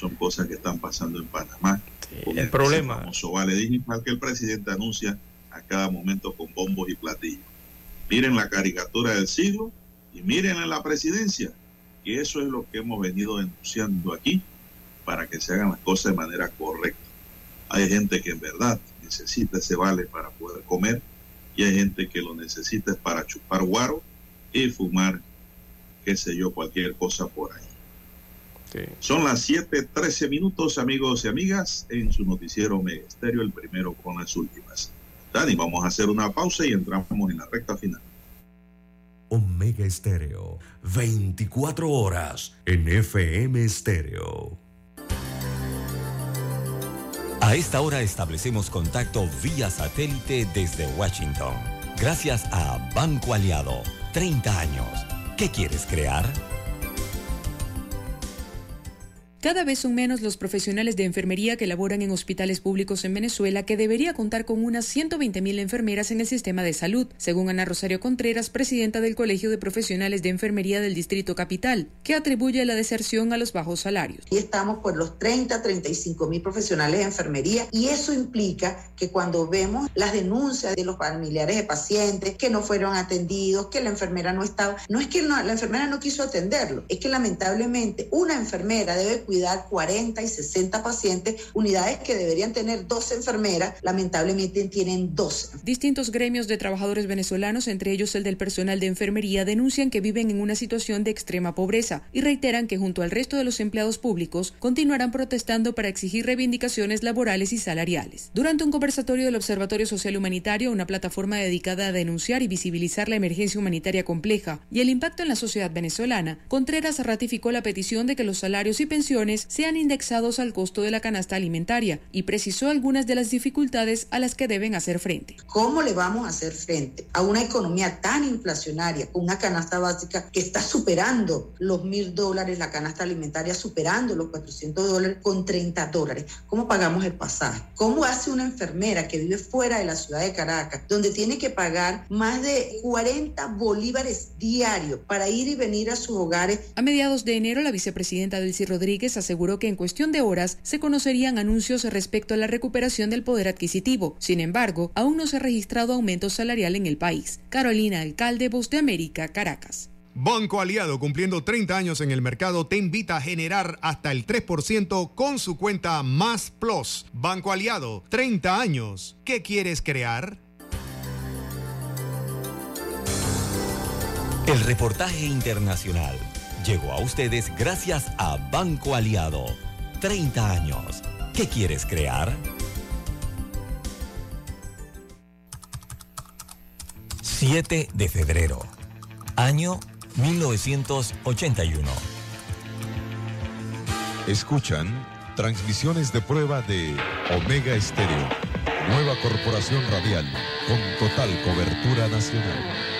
Son cosas que están pasando en Panamá. el problema. Famoso vale digital que el presidente anuncia a cada momento con bombos y platillos. Miren la caricatura del siglo y miren en la presidencia. Y eso es lo que hemos venido denunciando aquí para que se hagan las cosas de manera correcta. Hay gente que en verdad necesita ese vale para poder comer y hay gente que lo necesita para chupar guaro y fumar, qué sé yo, cualquier cosa por ahí. Son las 7:13 minutos, amigos y amigas, en su noticiero Omega Estéreo, el primero con las últimas. Dani, vamos a hacer una pausa y entramos en la recta final. Omega Estéreo, 24 horas en FM Estéreo. A esta hora establecemos contacto vía satélite desde Washington. Gracias a Banco Aliado. 30 años. ¿Qué quieres crear? Cada vez son menos los profesionales de enfermería que laboran en hospitales públicos en Venezuela, que debería contar con unas 120.000 enfermeras en el sistema de salud, según Ana Rosario Contreras, presidenta del Colegio de Profesionales de Enfermería del Distrito Capital, que atribuye la deserción a los bajos salarios. Y estamos por los 30, 35 mil profesionales de enfermería y eso implica que cuando vemos las denuncias de los familiares de pacientes que no fueron atendidos, que la enfermera no estaba, no es que la enfermera no quiso atenderlo, es que lamentablemente una enfermera debe cuidar 40 y 60 pacientes, unidades que deberían tener 12 enfermeras, lamentablemente tienen 12. Distintos gremios de trabajadores venezolanos, entre ellos el del personal de enfermería, denuncian que viven en una situación de extrema pobreza y reiteran que junto al resto de los empleados públicos continuarán protestando para exigir reivindicaciones laborales y salariales. Durante un conversatorio del Observatorio Social Humanitario, una plataforma dedicada a denunciar y visibilizar la emergencia humanitaria compleja y el impacto en la sociedad venezolana, Contreras ratificó la petición de que los salarios y pensiones sean indexados al costo de la canasta alimentaria y precisó algunas de las dificultades a las que deben hacer frente. ¿Cómo le vamos a hacer frente a una economía tan inflacionaria, con una canasta básica que está superando los mil dólares, la canasta alimentaria superando los 400 dólares con 30 dólares? ¿Cómo pagamos el pasaje? ¿Cómo hace una enfermera que vive fuera de la ciudad de Caracas, donde tiene que pagar más de 40 bolívares diarios para ir y venir a sus hogares? A mediados de enero, la vicepresidenta Delcy Rodríguez aseguró que en cuestión de horas se conocerían anuncios respecto a la recuperación del poder adquisitivo. Sin embargo, aún no se ha registrado aumento salarial en el país. Carolina Alcalde, Voz de América, Caracas. Banco Aliado, cumpliendo 30 años en el mercado, te invita a generar hasta el 3% con su cuenta Más Plus. Banco Aliado, 30 años. ¿Qué quieres crear? El reportaje internacional llegó a ustedes gracias a Banco Aliado. 30 años. ¿Qué quieres crear? 7 de febrero. Año 1981. Escuchan transmisiones de prueba de Omega Estéreo, nueva corporación radial con total cobertura nacional.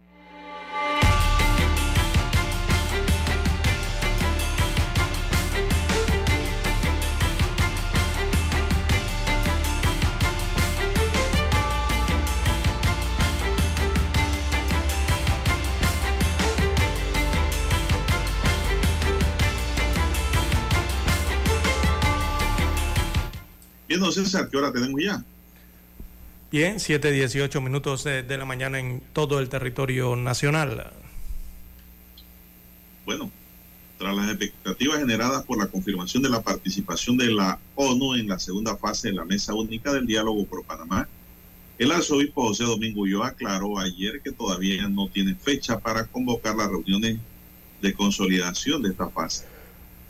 Bien, don César, ¿qué hora tenemos ya? Bien, 7.18 minutos de, de la mañana en todo el territorio nacional. Bueno, tras las expectativas generadas por la confirmación de la participación de la ONU en la segunda fase de la Mesa Única del Diálogo por Panamá, el arzobispo José Domingo Ulloa aclaró ayer que todavía no tiene fecha para convocar las reuniones de consolidación de esta fase.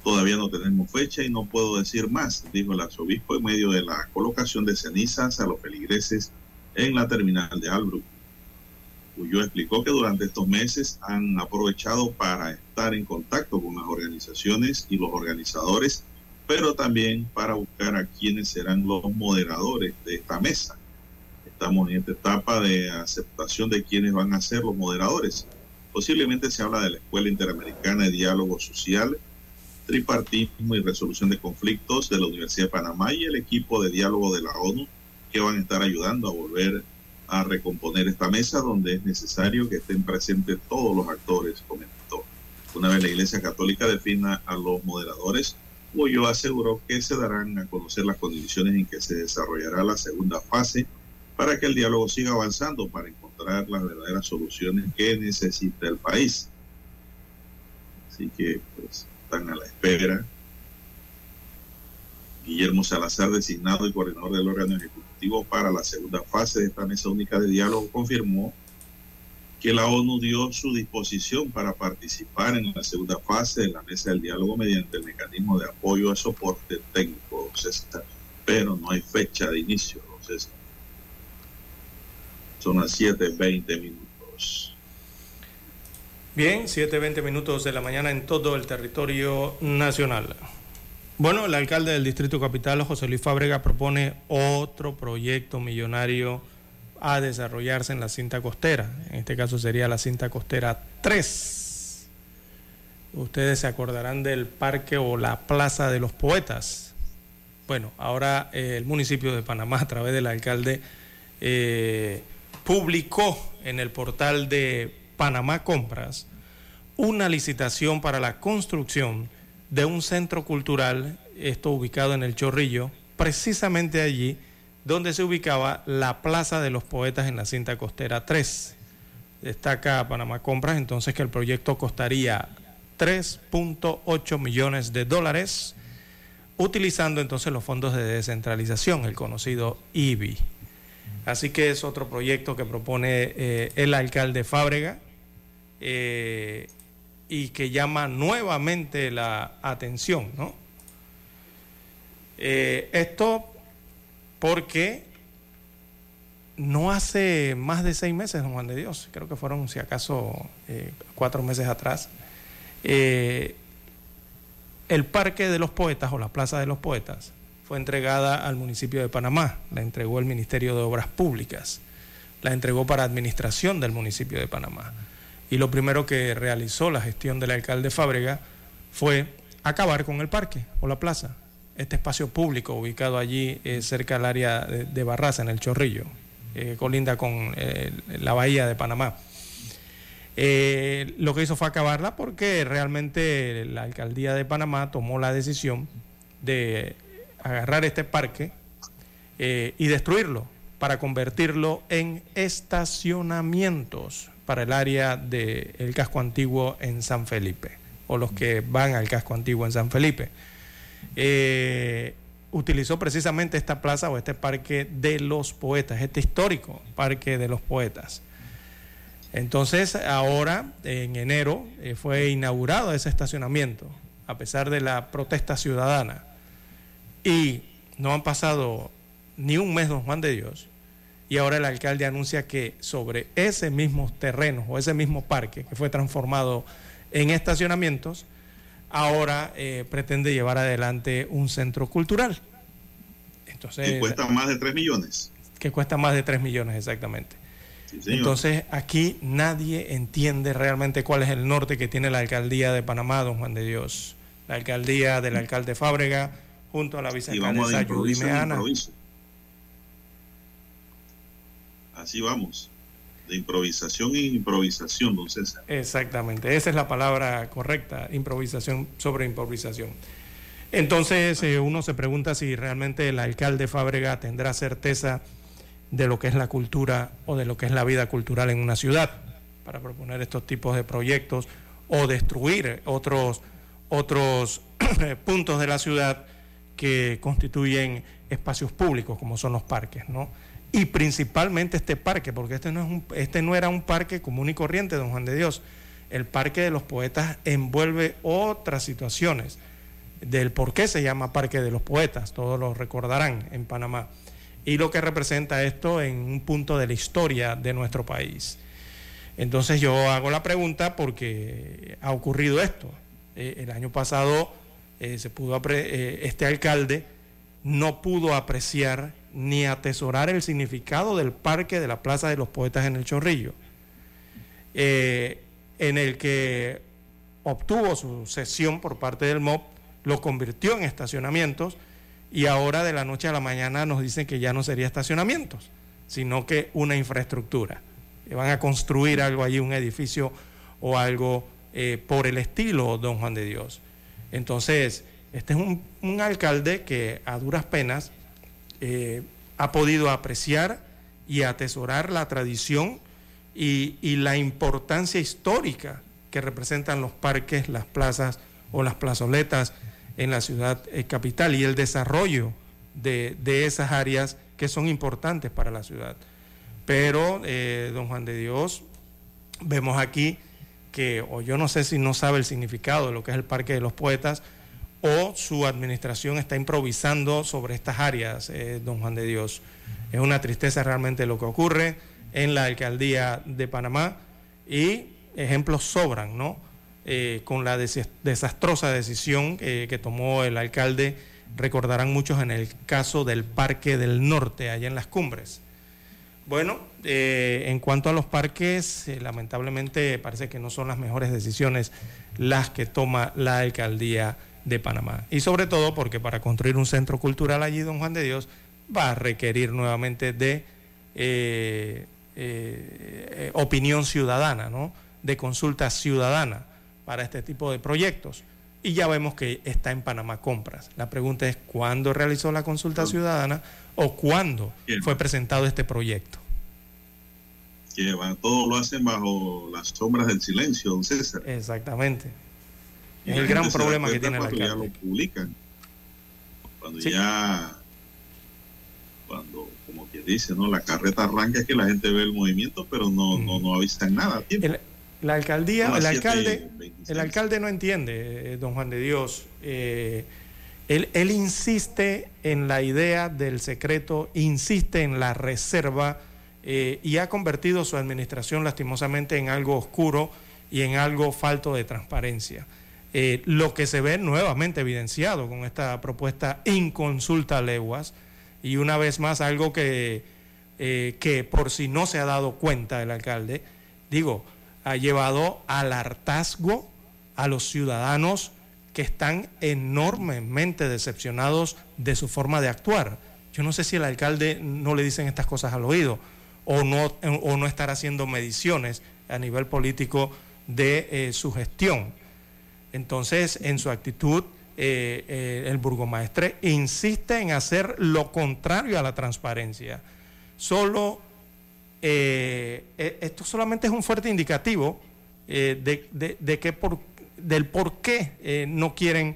Todavía no tenemos fecha y no puedo decir más, dijo el arzobispo en medio de la colocación de cenizas a los feligreses en la terminal de Albrook. Ulloa explicó que durante estos meses han aprovechado para estar en contacto con las organizaciones y los organizadores, pero también para buscar a quienes serán los moderadores de esta mesa. Estamos en esta etapa de aceptación de quienes van a ser los moderadores. Posiblemente se habla de la Escuela Interamericana de Diálogo Social, tripartismo y resolución de conflictos de la Universidad de Panamá y el equipo de diálogo de la ONU que van a estar ayudando a volver a recomponer esta mesa donde es necesario que estén presentes todos los actores, comentó. Una vez la Iglesia Católica defina a los moderadores, Goyo aseguró que se darán a conocer las condiciones en que se desarrollará la segunda fase para que el diálogo siga avanzando para encontrar las verdaderas soluciones que necesita el país. Así que pues están a la espera. Guillermo Salazar, designado y coordinador del órgano ejecutivo para la segunda fase de esta mesa única de diálogo, confirmó que la ONU dio su disposición para participar en la segunda fase de la mesa del diálogo mediante el mecanismo de apoyo a soporte técnico, César. Pero no hay fecha de inicio, César. Son las 7.20 minutos. Bien, 7.20 minutos de la mañana en todo el territorio nacional. Bueno, el alcalde del Distrito Capital, José Luis Fábrega, propone otro proyecto millonario a desarrollarse en la cinta costera. En este caso sería la cinta costera 3. Ustedes se acordarán del parque o la Plaza de los Poetas. Bueno, ahora eh, el municipio de Panamá, a través del alcalde, eh, publicó en el portal de Panamá Compras una licitación para la construcción de un centro cultural, esto ubicado en el Chorrillo, precisamente allí donde se ubicaba la Plaza de los Poetas en la cinta costera 3. Destaca Panamá Compras entonces que el proyecto costaría 3.8 millones de dólares, utilizando entonces los fondos de descentralización, el conocido IBI. Así que es otro proyecto que propone eh, el alcalde Fábrega eh, y que llama nuevamente la atención, ¿no? Eh, esto porque no hace más de seis meses, don Juan de Dios, creo que fueron si acaso eh, cuatro meses atrás, el Parque de los Poetas o la Plaza de los Poetas fue entregada al municipio de Panamá, la entregó el Ministerio de Obras Públicas, la entregó para administración del municipio de Panamá. Y lo primero que realizó la gestión del alcalde Fábrega fue acabar con el parque o la plaza, este espacio público ubicado allí eh, cerca del área de, de, Barraza, en el Chorrillo, eh, colinda con eh, la bahía de Panamá. lo que hizo fue acabarla porque realmente la alcaldía de Panamá tomó la decisión de agarrar este parque y destruirlo para convertirlo en estacionamientos para el área del casco antiguo en San Felipe, o los que van al casco antiguo en San Felipe eh, utilizó precisamente esta plaza o este parque de los poetas, este histórico parque de los poetas. Entonces, ahora, en enero, eh, fue inaugurado ese estacionamiento, a pesar de la protesta ciudadana. Y no han pasado ni un mes, don Juan de Dios, y ahora el alcalde anuncia que sobre ese mismo terreno o ese mismo parque que fue transformado en estacionamientos, ahora eh, pretende llevar adelante un centro cultural. Entonces, que cuesta más de 3 millones. Que cuesta más de 3 millones, exactamente. Entonces, aquí nadie entiende realmente cuál es el norte que tiene la alcaldía de Panamá, don Juan de Dios. La alcaldía del alcalde Fábrega, junto a la vicealcaldesa Judy Meana. Así vamos de improvisación en improvisación, don César. Exactamente, esa es la palabra correcta, improvisación sobre improvisación. Entonces eh, uno se pregunta si realmente el alcalde Fábrega tendrá certeza de lo que es la cultura o de lo que es la vida cultural en una ciudad para proponer estos tipos de proyectos o destruir otros, otros puntos de la ciudad que constituyen espacios públicos como son los parques, ¿no? Y principalmente este parque, porque este no, es un, este no era un parque común y corriente, don Juan de Dios. El Parque de los Poetas envuelve otras situaciones del por qué se llama Parque de los Poetas, todos lo recordarán en Panamá, y lo que representa esto en un punto de la historia de nuestro país. Entonces yo hago la pregunta porque ha ocurrido esto. Eh, el año pasado eh, se pudo eh, este alcalde no pudo apreciar ni atesorar el significado del parque de la Plaza de los Poetas en el Chorrillo, eh, en el que obtuvo su sesión por parte del MOP lo convirtió en estacionamientos y ahora de la noche a la mañana nos dicen que ya no sería estacionamientos, sino que una infraestructura. Que van a construir algo allí, un edificio o algo eh, por el estilo Don Juan de Dios. Entonces, este es un alcalde que a duras penas eh, ha podido apreciar y atesorar la tradición y, la importancia histórica que representan los parques, las plazas o las plazoletas en la ciudad eh, capital y el desarrollo de, de, esas áreas que son importantes para la ciudad. Pero, eh, don Juan de Dios, vemos aquí que, o yo no sé si no sabe el significado de lo que es el Parque de los Poetas, o su administración está improvisando sobre estas áreas, eh, don Juan de Dios. Es una tristeza realmente lo que ocurre en la alcaldía de Panamá y ejemplos sobran, ¿no? Eh, con la des desastrosa decisión que tomó el alcalde, recordarán muchos en el caso del Parque del Norte, allá en las cumbres. Bueno, eh, en cuanto a los parques, lamentablemente parece que no son las mejores decisiones las que toma la alcaldía de Panamá. Y sobre todo porque para construir un centro cultural allí, don Juan de Dios, va a requerir nuevamente de eh, opinión ciudadana, ¿no? de consulta ciudadana para este tipo de proyectos. Y ya vemos que está en Panamá Compras. La pregunta es, ¿cuándo realizó la consulta ciudadana o cuándo fue presentado este proyecto? Que va, todo lo hacen bajo las sombras del silencio, don César. Exactamente. Es el gran problema que tiene la cuando ya lo publican. Cuando sí. ya, cuando, como quien dice, ¿no? La carreta arranca es que la gente ve el movimiento, pero no, mm. no, no avisan nada. El, la alcaldía, no, el alcalde, el alcalde no entiende, eh, don Juan de Dios. Eh, él, él, insiste en la idea del secreto, insiste en la reserva eh, y ha convertido su administración lastimosamente en algo oscuro y en algo falto de transparencia. Eh, lo que se ve nuevamente evidenciado con esta propuesta inconsulta leguas y una vez más algo que, eh, que por si no se ha dado cuenta el alcalde, digo, ha llevado al hartazgo a los ciudadanos que están enormemente decepcionados de su forma de actuar. Yo no sé si el alcalde no le dicen estas cosas al oído o no, o no estar haciendo mediciones a nivel político de eh, su gestión. Entonces, en su actitud, eh, eh, el burgomaestre insiste en hacer lo contrario a la transparencia. Solo eh, esto solamente es un fuerte indicativo de, de, que por, del por qué no quieren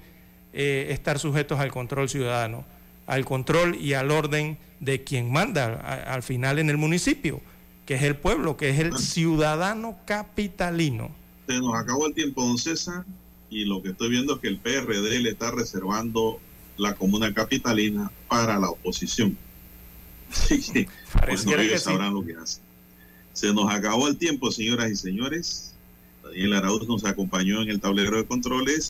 estar sujetos al control ciudadano, al control y al orden de quien manda al final en el municipio, que es el pueblo, que es el ciudadano capitalino. Se nos acabó el tiempo, don César, y lo que estoy viendo es que el PRD le está reservando la comuna capitalina para la oposición. Sí, pues no, ellos sabrán sí. lo que hacen. Se nos acabó el tiempo, señoras y señores. Daniel Arauz nos acompañó en el tablero de controles.